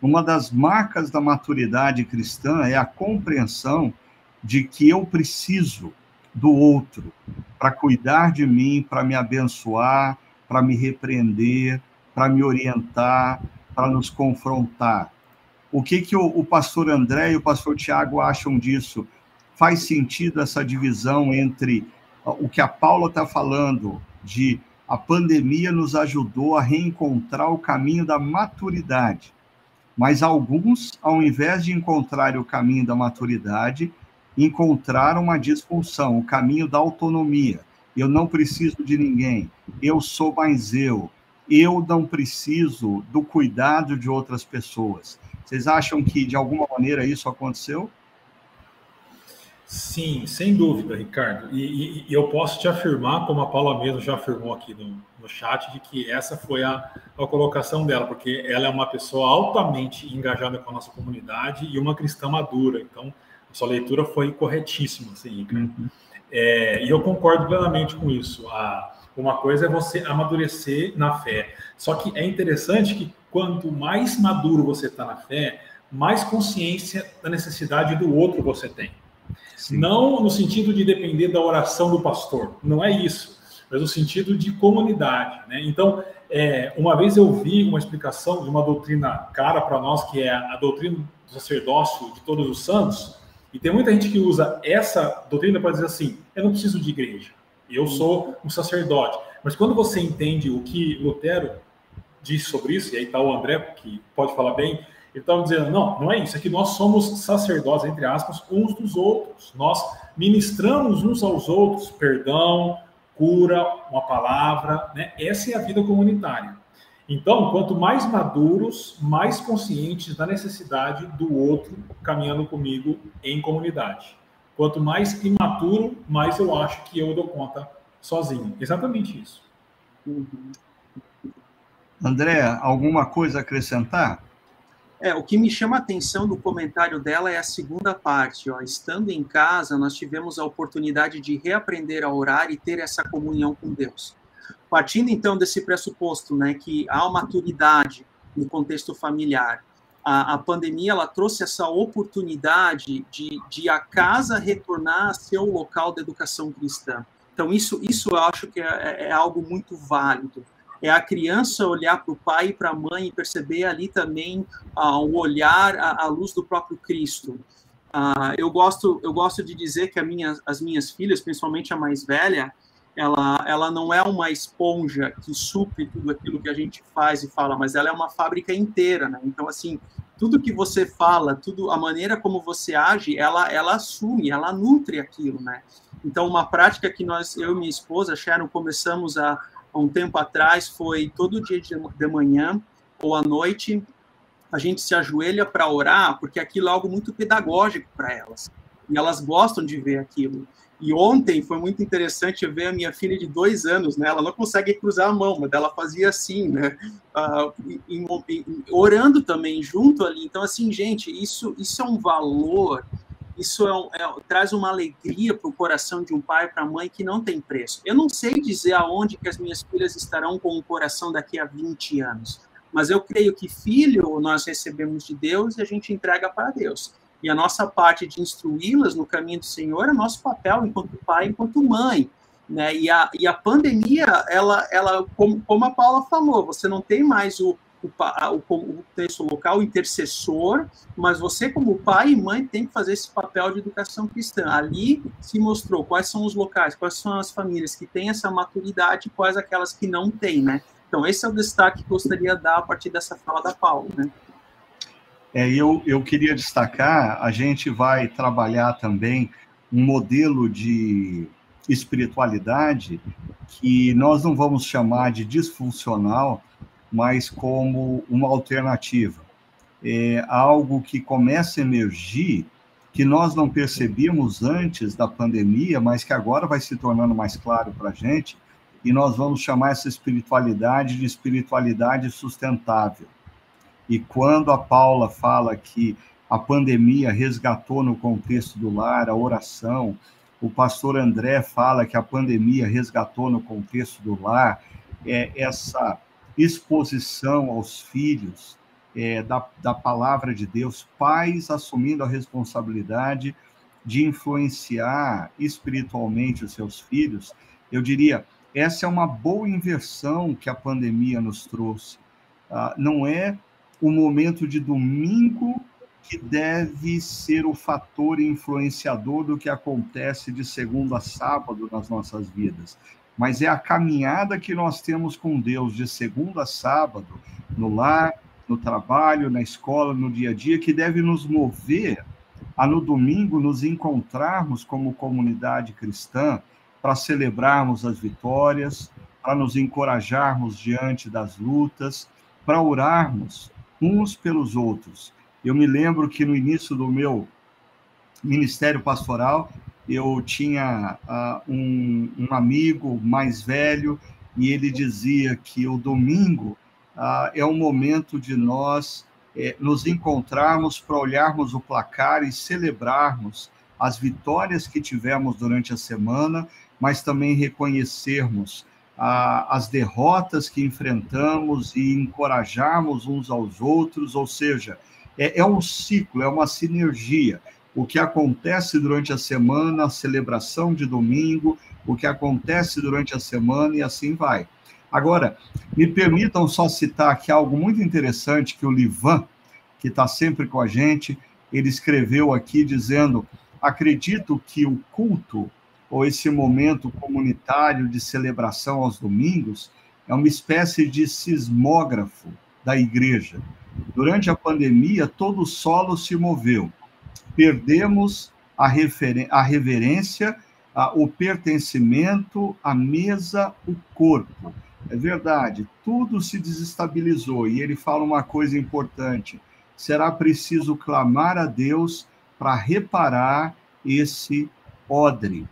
Uma das marcas da maturidade cristã é a compreensão de que eu preciso do outro, para cuidar de mim, para me abençoar, para me repreender, para me orientar, para nos confrontar. O que, que o, o pastor André e o pastor Tiago acham disso? Faz sentido essa divisão entre o que a Paula está falando de a pandemia nos ajudou a reencontrar o caminho da maturidade. Mas alguns, ao invés de encontrar o caminho da maturidade, encontraram uma disfunção, o caminho da autonomia. Eu não preciso de ninguém, eu sou mais eu, eu não preciso do cuidado de outras pessoas. Vocês acham que, de alguma maneira, isso aconteceu? Sim, sem dúvida, Ricardo. E, e, e, eu posso te afirmar, como a Paula mesmo já afirmou aqui no, no chat, de que essa foi a, a colocação dela, porque ela é uma pessoa altamente engajada com a nossa comunidade e uma cristã madura. Então, sua leitura foi corretíssima, assim, uhum. é, e eu concordo plenamente com isso. A, uma coisa é você amadurecer na fé. Só que é interessante que quanto mais maduro você está na fé, mais consciência da necessidade do outro você tem. Sim. Não no sentido de depender da oração do pastor, não é isso, mas no sentido de comunidade. Né? Então, é, uma vez eu vi uma explicação de uma doutrina cara para nós, que é a doutrina do sacerdócio de todos os santos, e tem muita gente que usa essa doutrina para dizer assim: eu não preciso de igreja, eu sou um sacerdote. Mas quando você entende o que Lutero diz sobre isso, e aí está o André, que pode falar bem, Ele estava dizendo, não, não é isso, é que nós somos sacerdotes, entre aspas, uns dos outros. Nós ministramos uns aos outros perdão, cura, uma palavra, né? Essa é a vida comunitária. Então, quanto mais maduros, mais conscientes da necessidade do outro caminhando comigo em comunidade. Quanto mais imaturo, mais eu acho que eu dou conta sozinho. Exatamente isso. Uhum. André, alguma coisa a acrescentar? É, o que me chama a atenção do comentário dela é a segunda parte. Ó. Estando em casa, nós tivemos a oportunidade de reaprender a orar e ter essa comunhão com Deus. Partindo então desse pressuposto, né, que há uma maturidade no contexto familiar, a, a pandemia ela trouxe essa oportunidade de, de a casa retornar a ser o local da educação cristã. Então isso, isso eu acho que é, é algo muito válido é a criança olhar para o pai e para a mãe e perceber ali também ah, olhar à, à, luz do próprio Cristo. Ah, eu gosto eu gosto de dizer que minha, as minhas filhas, principalmente a mais velha, ela, ela não é uma esponja que supre tudo aquilo que a gente faz e fala, mas ela é uma fábrica inteira, né? Então, assim, tudo que você fala, tudo a maneira como você age, ela, ela assume, ela nutre aquilo, né? Então, uma prática que nós, eu e minha esposa, Sharon, começamos a, há um tempo atrás foi todo dia de manhã ou à noite a gente se ajoelha para orar, porque aquilo é algo muito pedagógico para elas. E elas gostam de ver aquilo. E ontem foi muito interessante ver a minha filha de dois anos, né? Ela não consegue cruzar a mão, mas ela fazia assim, né? Uh, em, em, orando também junto ali. Então, assim, gente, isso, isso é um valor isso é, é, traz uma alegria para o coração de um pai para a mãe que não tem preço. Eu não sei dizer aonde que as minhas filhas estarão com o coração daqui a 20 anos, mas eu creio que filho nós recebemos de Deus e a gente entrega para Deus. E a nossa parte de instruí-las no caminho do Senhor é nosso papel enquanto pai, enquanto mãe. Né? E, a, e a pandemia, ela, ela como, como a Paula falou, você não tem mais o, o, o texto local, o intercessor, mas você, como pai e mãe, tem que fazer esse papel de educação cristã. Ali se mostrou quais são os locais, quais são as famílias que têm essa maturidade e quais aquelas que não têm, né? Então, esse é o destaque que gostaria de dar a partir dessa fala da Paula, né? É, eu, eu queria destacar, a gente vai trabalhar também um modelo de espiritualidade que nós não vamos chamar de disfuncional, mas como uma alternativa. É algo que começa a emergir, que nós não percebíamos antes da pandemia, mas que agora vai se tornando mais claro para a gente, e nós vamos chamar essa espiritualidade de espiritualidade sustentável. E quando a Paula fala que a pandemia resgatou no contexto do lar a oração, o pastor André fala que a pandemia resgatou no contexto do lar é, essa exposição aos filhos é, da, da palavra de Deus, pais assumindo a responsabilidade de influenciar espiritualmente os seus filhos, eu diria, essa é uma boa inversão que a pandemia nos trouxe. Ah, não é o momento de domingo que deve ser o fator influenciador do que acontece de segunda a sábado nas nossas vidas. Mas é a caminhada que nós temos com Deus de segunda a sábado, no lar, no trabalho, na escola, no dia a dia, que deve nos mover a no domingo nos encontrarmos como comunidade cristã para celebrarmos as vitórias, para nos encorajarmos diante das lutas, para orarmos uns pelos outros. Eu me lembro que no início do meu ministério pastoral, eu tinha uh, um, um, amigo mais velho e ele dizia que o domingo uh, é o momento de nós eh, nos encontrarmos para olharmos o placar e celebrarmos as vitórias que tivemos durante a semana, mas também reconhecermos uh, as derrotas que enfrentamos e encorajarmos uns aos outros, ou seja, é, é um ciclo, é uma sinergia o que acontece durante a semana, a celebração de domingo, o que acontece durante a semana e assim vai. Agora, me permitam só citar aqui algo muito interessante que o Livan, que está sempre com a gente, ele escreveu aqui dizendo: acredito que o culto ou esse momento comunitário de celebração aos domingos é uma espécie de sismógrafo da igreja. Durante a pandemia, todo o solo se moveu. Perdemos a, a reverência, a, o pertencimento, a mesa, o corpo. É verdade, tudo se desestabilizou. E ele fala uma coisa importante: será preciso clamar a Deus para reparar esse odre.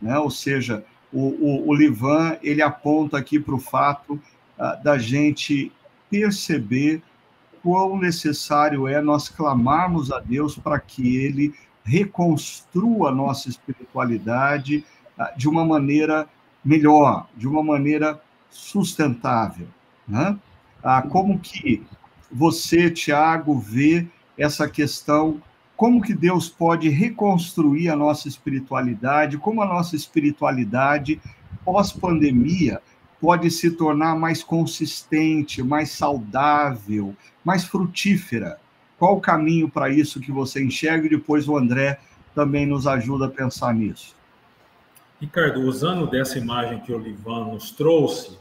Né? Ou seja, o, o, o Livan ele aponta aqui para o fato uh, da gente perceber quão necessário é nós clamarmos a Deus para que Ele reconstrua a nossa espiritualidade uh, de uma maneira melhor, de uma maneira sustentável. Né? Ah, como que você, Tiago, vê essa questão como que Deus pode reconstruir a nossa espiritualidade, como a nossa espiritualidade pós-pandemia pode se tornar mais consistente, mais saudável, mais frutífera. Qual o caminho para isso que você enxerga? E depois o André também nos ajuda a pensar nisso. Ricardo, usando dessa imagem que o Livan nos trouxe,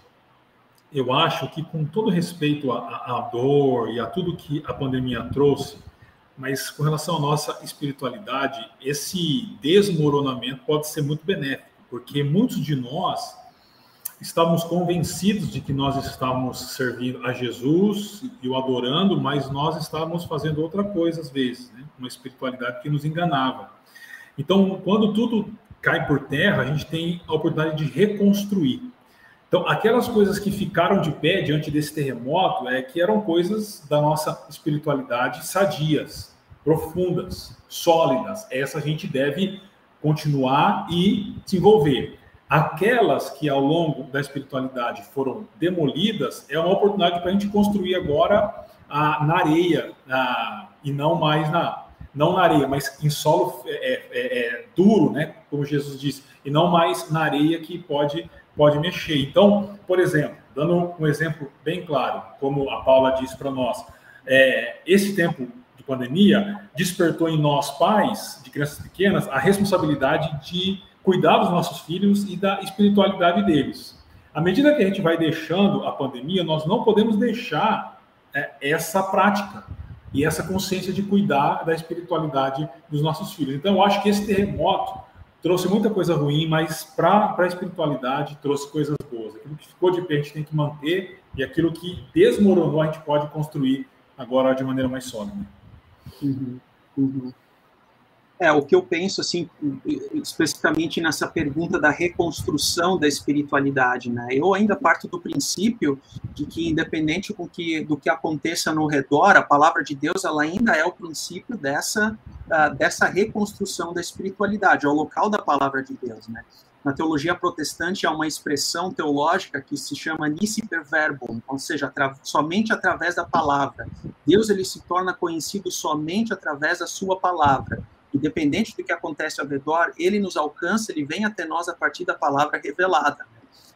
eu acho que, com todo respeito à, à dor e a tudo que a pandemia trouxe, mas com relação à nossa espiritualidade, esse desmoronamento pode ser muito benéfico, porque muitos de nós estávamos convencidos de que nós estávamos servindo a Jesus e o adorando, mas nós estávamos fazendo outra coisa às vezes, né? uma espiritualidade que nos enganava. Então, quando tudo cai por terra, a gente tem a oportunidade de reconstruir. Então, aquelas coisas que ficaram de pé diante desse terremoto é que eram coisas da nossa espiritualidade sadias, profundas, sólidas. Essa a gente deve continuar e desenvolver. Aquelas que ao longo da espiritualidade foram demolidas é uma oportunidade para a gente construir agora a, na areia a, e não mais na não na areia, mas em solo é, é, é, duro, né? Como Jesus disse, e não mais na areia que pode pode mexer. Então, por exemplo, dando um exemplo bem claro, como a Paula disse para nós, é, esse tempo de pandemia despertou em nós, pais de crianças pequenas, a responsabilidade de cuidar dos nossos filhos e da espiritualidade deles. À medida que a gente vai deixando a pandemia, nós não podemos deixar é, essa prática e essa consciência de cuidar da espiritualidade dos nossos filhos. Então, eu acho que esse terremoto trouxe muita coisa ruim, mas para a espiritualidade trouxe coisas boas. Aquilo que ficou de pé a gente tem que manter e aquilo que desmoronou a gente pode construir agora de maneira mais sólida. Uhum, uhum. É, o que eu penso, assim, especificamente nessa pergunta da reconstrução da espiritualidade, né? Eu ainda parto do princípio de que, independente com que, do que aconteça no redor, a palavra de Deus, ela ainda é o princípio dessa, uh, dessa reconstrução da espiritualidade, é o local da palavra de Deus, né? Na teologia protestante há uma expressão teológica que se chama nisi per verbum, ou seja, somente através da palavra. Deus ele se torna conhecido somente através da sua palavra independente do que acontece ao redor, ele nos alcança, ele vem até nós a partir da palavra revelada.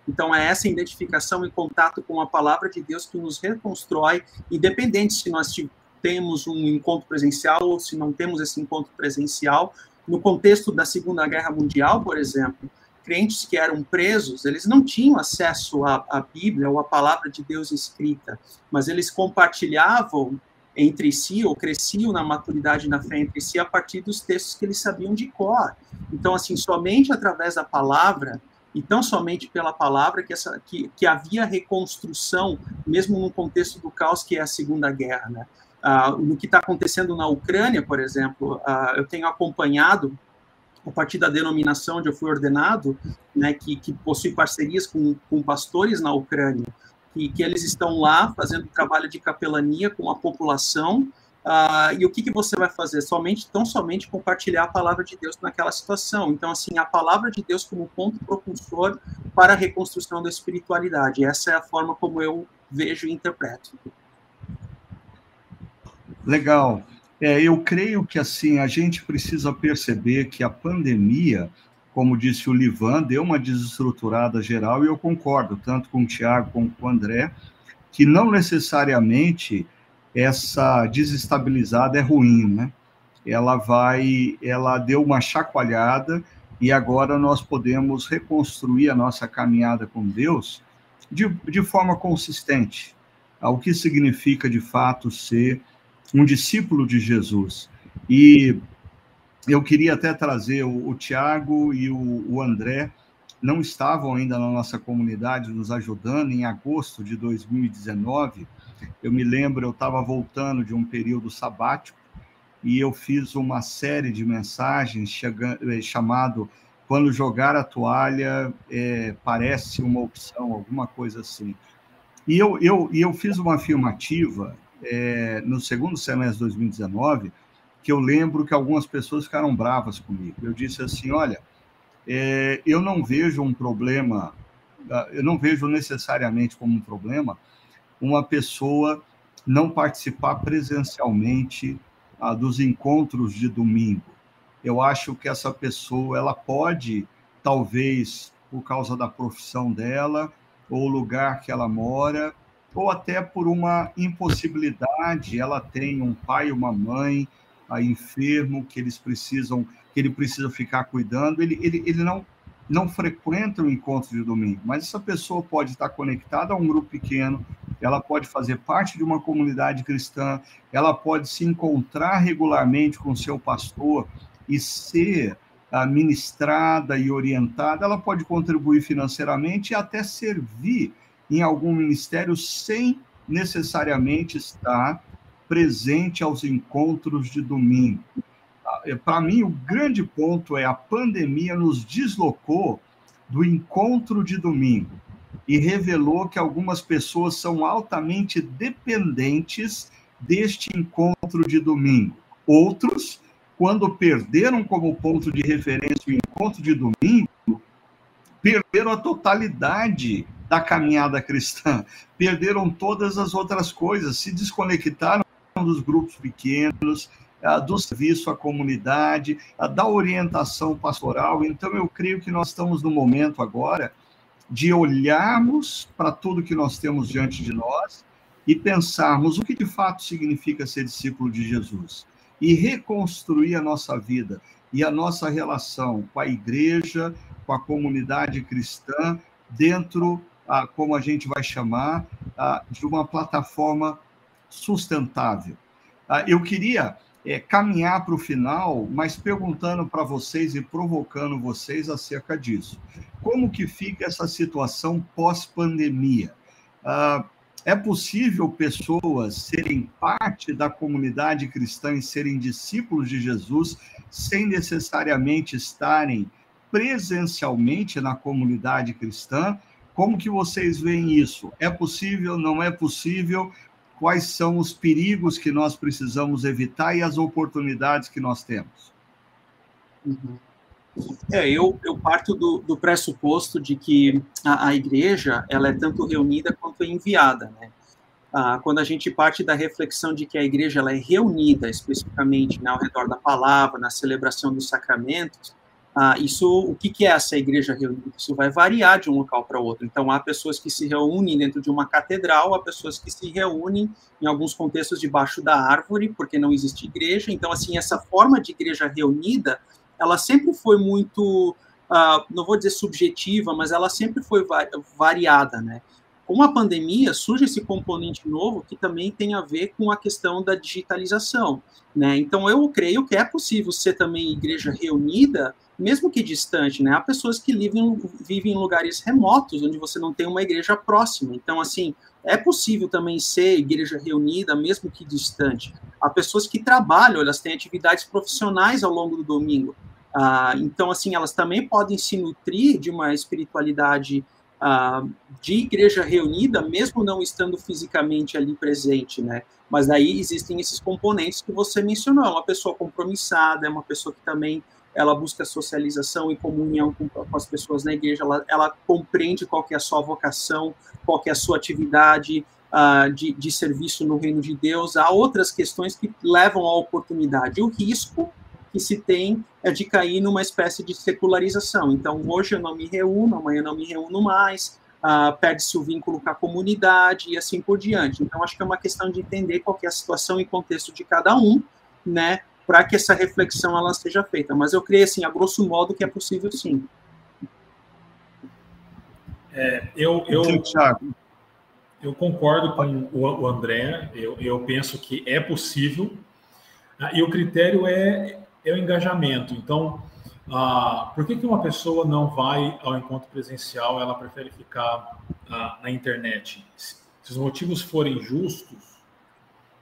Então, é essa identificação e contato com a palavra de Deus que nos reconstrói, independente se nós temos um encontro presencial ou se não temos esse encontro presencial. No contexto da Segunda Guerra Mundial, por exemplo, crentes que eram presos, eles não tinham acesso à, à Bíblia ou à palavra de Deus escrita, mas eles compartilhavam entre si, ou cresciam na maturidade na fé entre si a partir dos textos que eles sabiam de cor. Então, assim, somente através da palavra, e tão somente pela palavra, que, essa, que, que havia reconstrução, mesmo no contexto do caos que é a Segunda Guerra. Né? Ah, no que está acontecendo na Ucrânia, por exemplo, ah, eu tenho acompanhado, a partir da denominação onde eu fui ordenado, né, que, que possui parcerias com, com pastores na Ucrânia, que, que eles estão lá fazendo trabalho de capelania com a população. Uh, e o que, que você vai fazer? Somente, tão somente compartilhar a palavra de Deus naquela situação. Então, assim, a palavra de Deus como ponto propulsor para a reconstrução da espiritualidade. Essa é a forma como eu vejo e interpreto. Legal. É, eu creio que assim a gente precisa perceber que a pandemia como disse o Livan, deu uma desestruturada geral, e eu concordo, tanto com o Tiago como com o André, que não necessariamente essa desestabilizada é ruim, né? Ela vai, ela deu uma chacoalhada e agora nós podemos reconstruir a nossa caminhada com Deus de, de forma consistente, o que significa de fato ser um discípulo de Jesus. E eu queria até trazer o, o Tiago e o, o André, não estavam ainda na nossa comunidade nos ajudando em agosto de 2019. Eu me lembro, eu estava voltando de um período sabático e eu fiz uma série de mensagens chegando, eh, chamado Quando Jogar a Toalha é, Parece uma Opção, alguma coisa assim. E eu, eu, eu fiz uma afirmativa é, no segundo semestre de 2019 que eu lembro que algumas pessoas ficaram bravas comigo. Eu disse assim: olha, é, eu não vejo um problema, ah, eu não vejo necessariamente como um problema uma pessoa não participar presencialmente ah, dos encontros de domingo. Eu acho que essa pessoa ela pode, talvez por causa da profissão dela ou lugar que ela mora, ou até por uma impossibilidade, ela tem um pai uma mãe a enfermo que eles precisam, que ele precisa ficar cuidando, ele, ele, ele não não frequenta o encontro de domingo, mas essa pessoa pode estar conectada a um grupo pequeno, ela pode fazer parte de uma comunidade cristã, ela pode se encontrar regularmente com seu pastor e ser ah, ministrada e orientada, ela pode contribuir financeiramente e até servir em algum ministério sem necessariamente estar presente aos encontros de domingo. É, Para mim, o grande ponto é a pandemia nos deslocou do encontro de domingo e revelou que algumas pessoas são altamente dependentes deste encontro de domingo. Outros, quando perderam como ponto de referência o encontro de domingo, perderam a totalidade da caminhada cristã, perderam todas as outras coisas, se desconectaram dos grupos pequenos, do serviço à comunidade, da orientação pastoral. Então, eu creio que nós estamos no momento agora de olharmos para tudo que nós temos diante de nós e pensarmos o que de fato significa ser discípulo de Jesus e reconstruir a nossa vida e a nossa relação com a igreja, com a comunidade cristã, dentro, ah, como a gente vai chamar, ah, de uma plataforma sustentável. Ah, eu queria é, caminhar para o final, mas perguntando para vocês e provocando vocês acerca disso. Como que fica essa situação pós-pandemia? Ah, é possível pessoas serem parte da comunidade cristã e serem discípulos de Jesus sem necessariamente estarem presencialmente na comunidade cristã? Como que vocês veem isso? É possível? Não é possível? Quais são os perigos que nós precisamos evitar e as oportunidades que nós temos. Uhum. É, eu, eu parto do, do pressuposto de que a, a, igreja ela é tanto reunida quanto enviada, né? Ah, quando a gente parte da reflexão de que a igreja ela é reunida especificamente né, ao redor da palavra, na celebração dos sacramentos, ah, isso, o que, que é essa igreja reunida? Isso vai variar de um local para outro. Então, há pessoas que se reúnem dentro de uma catedral, há pessoas que se reúnem em alguns contextos debaixo da árvore, porque não existe igreja. Então, assim, essa forma de igreja reunida, ela sempre foi muito, ah, não vou dizer subjetiva, mas ela sempre foi variada, né? Com a pandemia, surge esse componente novo que também tem a ver com a questão da digitalização. Né? Então, eu creio que é possível ser também igreja reunida mesmo que distante, né? Há pessoas que vivem, vivem em lugares remotos, onde você não tem uma igreja próxima. Então, assim, é possível também ser igreja reunida, mesmo que distante. Há pessoas que trabalham, elas têm atividades profissionais ao longo do domingo. Ah, então, assim, elas também podem se nutrir de uma espiritualidade ah, de igreja reunida, mesmo não estando fisicamente ali presente, né? Mas aí existem esses componentes que você mencionou. É uma pessoa compromissada, é uma pessoa que também ela busca socialização e comunhão com, com as pessoas na igreja, ela, ela, compreende qual é a sua vocação, qual é a sua atividade uh, de, de serviço no reino de Deus. Há outras questões que levam à oportunidade. O risco que se tem é de cair numa espécie de secularização. Então, hoje eu não me reúno, amanhã eu não me reúno mais, uh, perde-se o vínculo com a comunidade e assim por diante. Então, acho que é uma questão de entender qual é a situação e contexto de cada um, né? Para que essa reflexão ela seja feita. Mas eu creio, assim, a grosso modo, que é possível sim. É, eu, eu, eu concordo com o André, eu, eu penso que é possível, ah, e o critério é, é o engajamento. Então, ah, por que, que uma pessoa não vai ao encontro presencial, ela prefere ficar ah, na internet? Se, se os motivos forem justos,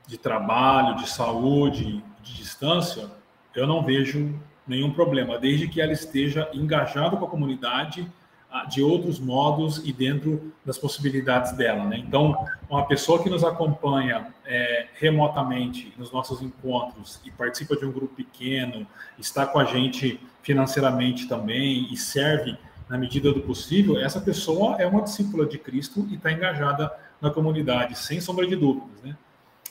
de trabalho, de saúde, de distância, eu não vejo nenhum problema, desde que ela esteja engajada com a comunidade de outros modos e dentro das possibilidades dela. Né? Então, uma pessoa que nos acompanha é, remotamente nos nossos encontros e participa de um grupo pequeno, está com a gente financeiramente também e serve na medida do possível, essa pessoa é uma discípula de Cristo e está engajada na comunidade, sem sombra de dúvidas. Né?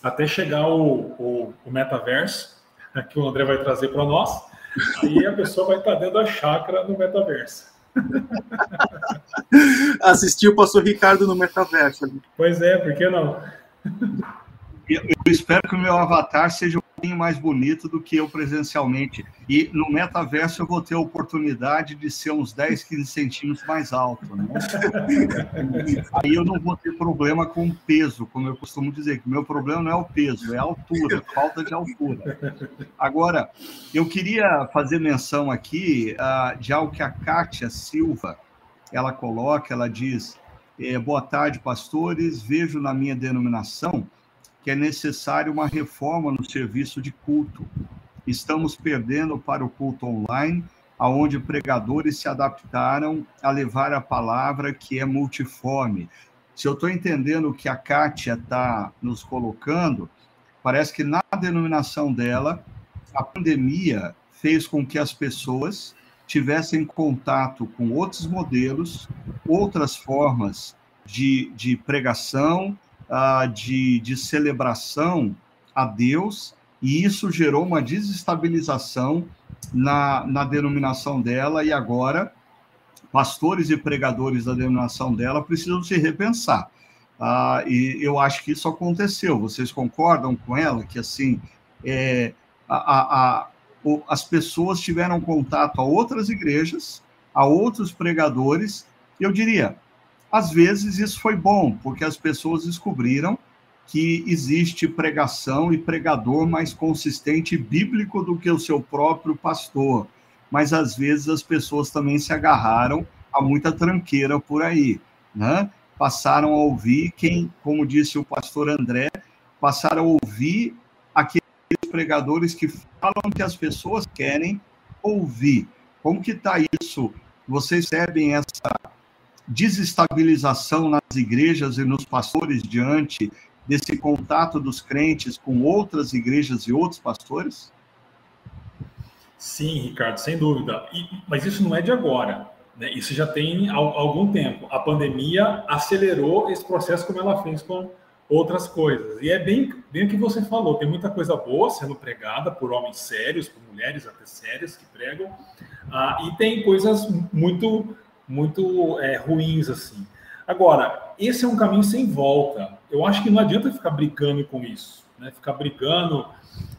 Até chegar o, o, o metaverso, *laughs* que o André vai trazer para nós, aí a pessoa vai estar dentro da chácara no metaverso. *laughs* Assistiu o pastor Ricardo no metaverso. Pois é, por que não? Eu, eu espero que o meu avatar seja pouquinho mais bonito do que eu presencialmente. E no metaverso eu vou ter a oportunidade de ser uns 10, 15 centímetros mais alto. Né? *laughs* Aí eu não vou ter problema com peso, como eu costumo dizer, que o meu problema não é o peso, é a altura, falta de altura. Agora, eu queria fazer menção aqui uh, de algo que a Kátia Silva ela coloca, ela diz. É, boa tarde, pastores. Vejo na minha denominação que é necessário uma reforma no serviço de culto. Estamos perdendo para o culto online, aonde pregadores se adaptaram a levar a palavra que é multiforme. Se eu estou entendendo o que a Kátia está nos colocando, parece que na denominação dela, a pandemia fez com que as pessoas tivessem contato com outros modelos, outras formas de, de pregação, uh, de, de celebração a Deus, e isso gerou uma desestabilização na, na denominação dela, e agora pastores e pregadores da denominação dela precisam se repensar. Uh, e eu acho que isso aconteceu. Vocês concordam com ela que assim é, a, a, a, as pessoas tiveram contato a outras igrejas, a outros pregadores? Eu diria, às vezes isso foi bom, porque as pessoas descobriram que existe pregação e pregador mais consistente e bíblico do que o seu próprio pastor. Mas às vezes as pessoas também se agarraram a muita tranqueira por aí, né? Passaram a ouvir quem, como disse o pastor André, passaram a ouvir aqueles pregadores que falam que as pessoas querem ouvir. Como que está isso? Vocês recebem essa desestabilização nas igrejas e nos pastores diante desse contato dos crentes com outras igrejas e outros pastores? Sim, Ricardo, sem dúvida. E, mas isso não é de agora. Né? Isso já tem algum tempo. A pandemia acelerou esse processo como ela fez com outras coisas. E é bem, bem o que você falou, tem muita coisa boa sendo pregada por homens sérios, por mulheres até sérias que pregam, ah, e tem coisas muito muito é, ruins assim. Agora, esse é um caminho sem volta. Eu acho que não adianta ficar brigando com isso, né? Ficar brigando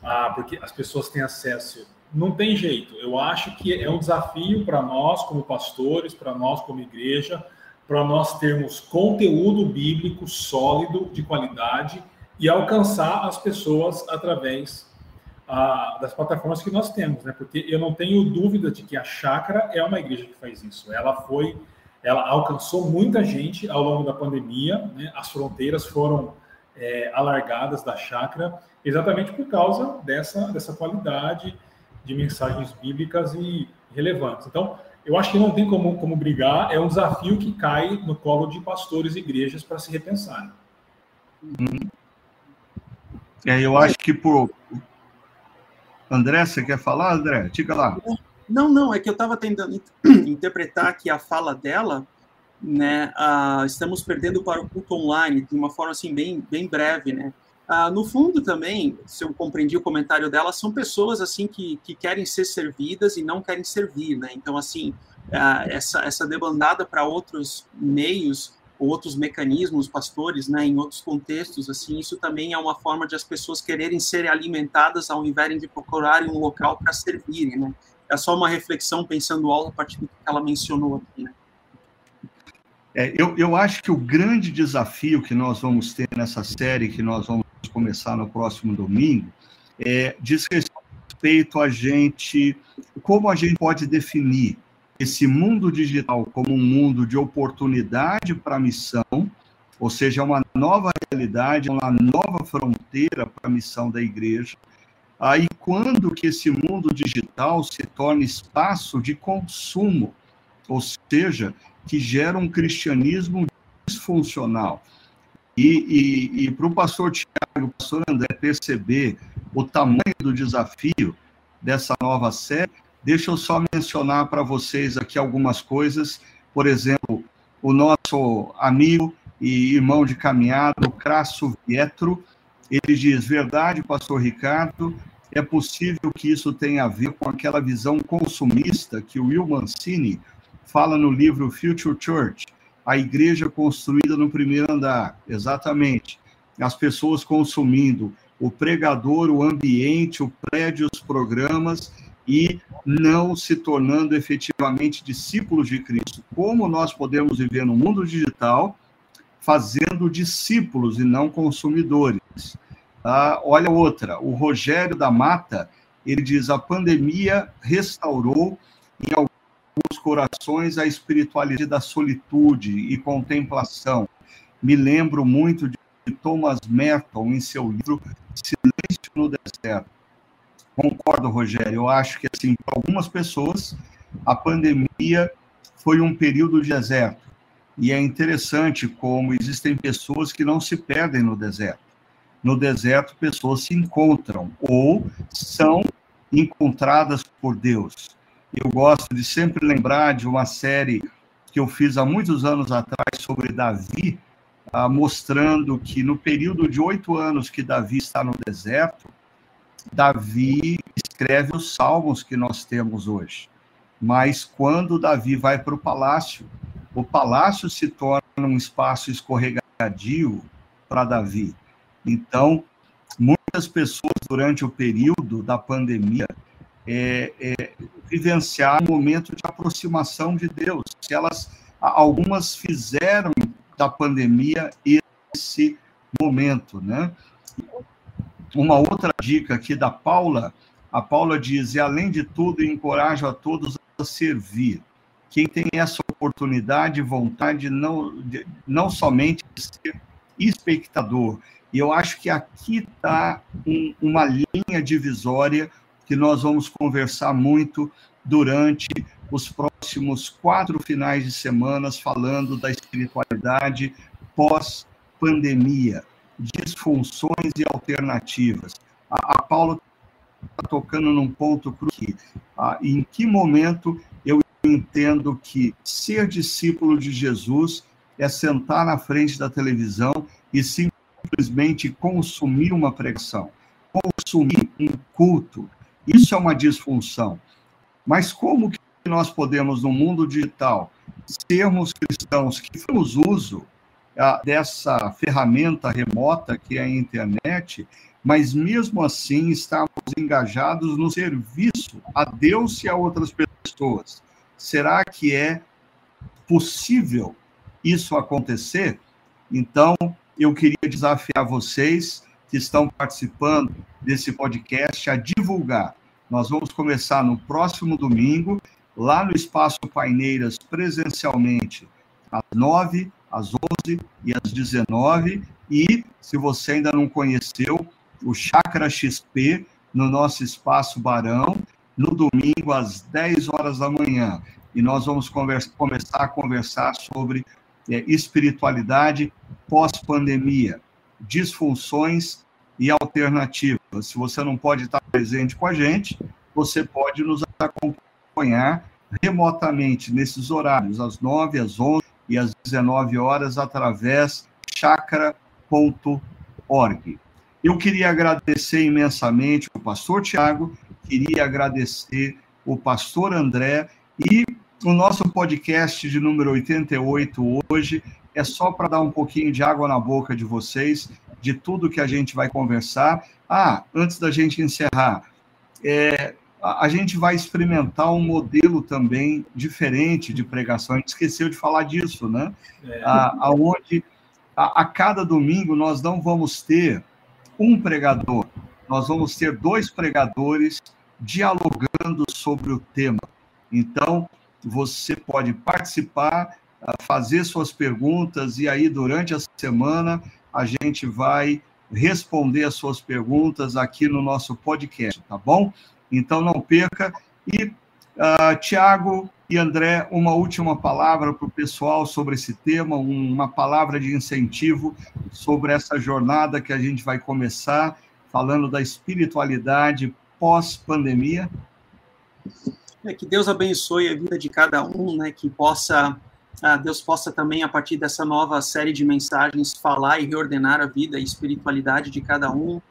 ah, porque as pessoas têm acesso. Não tem jeito. Eu acho que é um desafio para nós como pastores, para nós como igreja, para nós termos conteúdo bíblico sólido, de qualidade e alcançar as pessoas através a, das plataformas que nós temos, né? Porque eu não tenho dúvida de que a Chácara é uma igreja que faz isso. Ela foi, ela alcançou muita gente ao longo da pandemia, né? As fronteiras foram é, alargadas da Chácara exatamente por causa dessa dessa qualidade de mensagens bíblicas e relevantes. Então, eu acho que não tem como, como brigar, é um desafio que cai no colo de pastores e igrejas para se repensarem. É, eu acho que por, André, você quer falar, André? Diga lá. Não, não, é que eu estava tentando *clears throat* interpretar que a fala dela, né, uh, estamos perdendo para o culto online, de uma forma assim bem, bem breve, né? Uh, no fundo também, se eu compreendi o comentário dela, são pessoas assim que, que querem ser servidas e não querem servir, né? Então assim, uh, essa essa debandada para outros meios outros mecanismos, pastores, né, em outros contextos, assim, isso também é uma forma de as pessoas quererem ser alimentadas ao invés de procurarem um local para servirem, né? É só uma reflexão pensando alto a partir do que ela mencionou aqui, né? É, eu, eu acho que o grande desafio que nós vamos ter nessa série, que nós vamos começar no próximo domingo, é, diz respeito a gente, como a gente pode definir esse mundo digital como um mundo de oportunidade para a missão, ou seja, uma nova realidade, uma nova fronteira para a missão da igreja. Aí, quando que esse mundo digital se torna espaço de consumo, ou seja, que gera um cristianismo disfuncional. E, e, e para o pastor Tiago, o pastor André perceber o tamanho do desafio dessa nova série, deixa eu só mencionar para vocês aqui algumas coisas. Por exemplo, o nosso amigo e irmão de caminhada, o Crasso Vietro, ele diz: verdade, pastor Ricardo, é possível que isso tenha a ver com aquela visão consumista que o Will Mancini fala no livro Future Church, a igreja construída no primeiro andar. Exatamente. As pessoas consumindo o pregador, o ambiente, o prédio, os programas e não se tornando efetivamente discípulos de Cristo. Como nós podemos viver no mundo digital fazendo discípulos e não consumidores? Ah, olha outra, o Rogério da Mata, ele diz, a pandemia restaurou em alguns corações a espiritualidade da solitude e contemplação. Me lembro muito de Thomas Merton em seu livro Silêncio no Deserto. Concordo, Rogério. Eu acho que, assim, para algumas pessoas, a pandemia foi um período de deserto. E é interessante como existem pessoas que não se perdem no deserto. No deserto, pessoas se encontram ou são encontradas por Deus. Eu gosto de sempre lembrar de uma série que eu fiz há muitos anos atrás sobre Davi, ah, mostrando que no período de oito anos que Davi está no deserto, Davi escreve os salmos que nós temos hoje. Mas quando Davi vai para o palácio, o palácio se torna um espaço escorregadio para Davi. Então, muitas pessoas durante o período da pandemia é, é, vivenciaram um momento de aproximação de Deus. Elas, algumas fizeram da pandemia esse momento, né? Uma outra dica aqui da Paula, a Paula diz: e além de tudo, encorajo a todos a servir. Quem tem essa oportunidade e vontade, não, não somente de ser espectador. E eu acho que aqui está um, uma linha divisória que nós vamos conversar muito durante os próximos quatro finais de semanas, falando da espiritualidade pós-pandemia disfunções e alternativas. A, a Paula está tocando num ponto crucial. Ah, em que momento eu entendo que ser discípulo de Jesus é sentar na frente da televisão e simplesmente consumir uma pregação, consumir um culto. Isso é uma disfunção. Mas como que nós podemos, no mundo digital, sermos cristãos que fazemos uso dessa ferramenta remota que é a internet, mas mesmo assim estamos engajados no serviço a Deus e a outras pessoas. Será que é possível isso acontecer? Então, eu queria desafiar vocês que estão participando desse podcast a divulgar. Nós vamos começar no próximo domingo, lá no Espaço Paineiras, presencialmente, às nove às 11 e às 19. E, se você ainda não conheceu, o Chakra XP, no nosso Espaço Barão, no domingo, às 10 horas da manhã. E nós vamos conversa, começar a conversar sobre é, espiritualidade pós-pandemia, disfunções e alternativas. Se você não pode estar presente com a gente, você pode nos acompanhar remotamente nesses horários, às 9, às 11 e às 19 horas através chakra.org. Eu queria agradecer imensamente o pastor Tiago, queria agradecer o pastor André e o nosso podcast de número 88 hoje é só para dar um pouquinho de água na boca de vocês, de tudo que a gente vai conversar. Ah, antes da gente encerrar, é, a, gente vai experimentar um modelo também diferente de pregação. A gente esqueceu de falar disso, né? É. aonde a, a cada domingo nós não vamos ter um pregador, nós vamos ter dois pregadores dialogando sobre o tema. Então, você pode participar, fazer suas perguntas, e aí, durante a semana, a gente vai responder as suas perguntas aqui no nosso podcast, tá bom? Então, não perca. E, uh, Tiago e André, uma última palavra para o pessoal sobre esse tema, uma palavra de incentivo sobre essa jornada que a gente vai começar, falando da espiritualidade pós-pandemia. É, que Deus abençoe a vida de cada um, né, que possa ah, Deus possa também, a partir dessa nova série de mensagens, falar e reordenar a vida e espiritualidade de cada um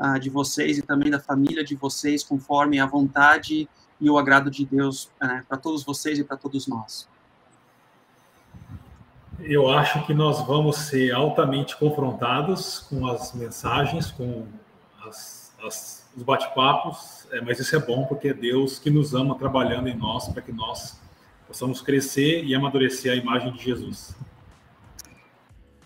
ah, de vocês e também da família de vocês, conforme a vontade e o agrado de Deus né, para todos vocês e para todos nós. Eu acho que nós vamos ser altamente confrontados com as mensagens, com as, as, os bate-papos, é, mas isso é bom porque é Deus que nos ama trabalhando em nós para que nós possamos crescer e amadurecer a imagem de Jesus.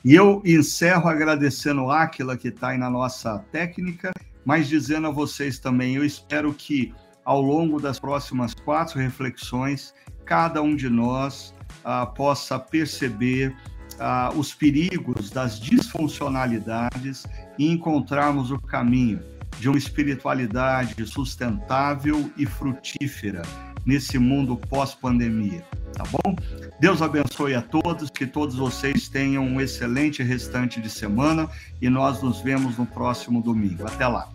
E eu encerro agradecendo a Aquila, que está aí na nossa técnica, mas dizendo a vocês também, eu espero que ao longo das próximas quatro reflexões, cada um de nós ah, possa perceber ah, os perigos das disfuncionalidades e encontrarmos o caminho de uma espiritualidade sustentável e frutífera nesse mundo pós-pandemia, tá bom? Deus abençoe a todos, que todos vocês tenham um excelente restante de semana e nós nos vemos no próximo domingo. Até lá.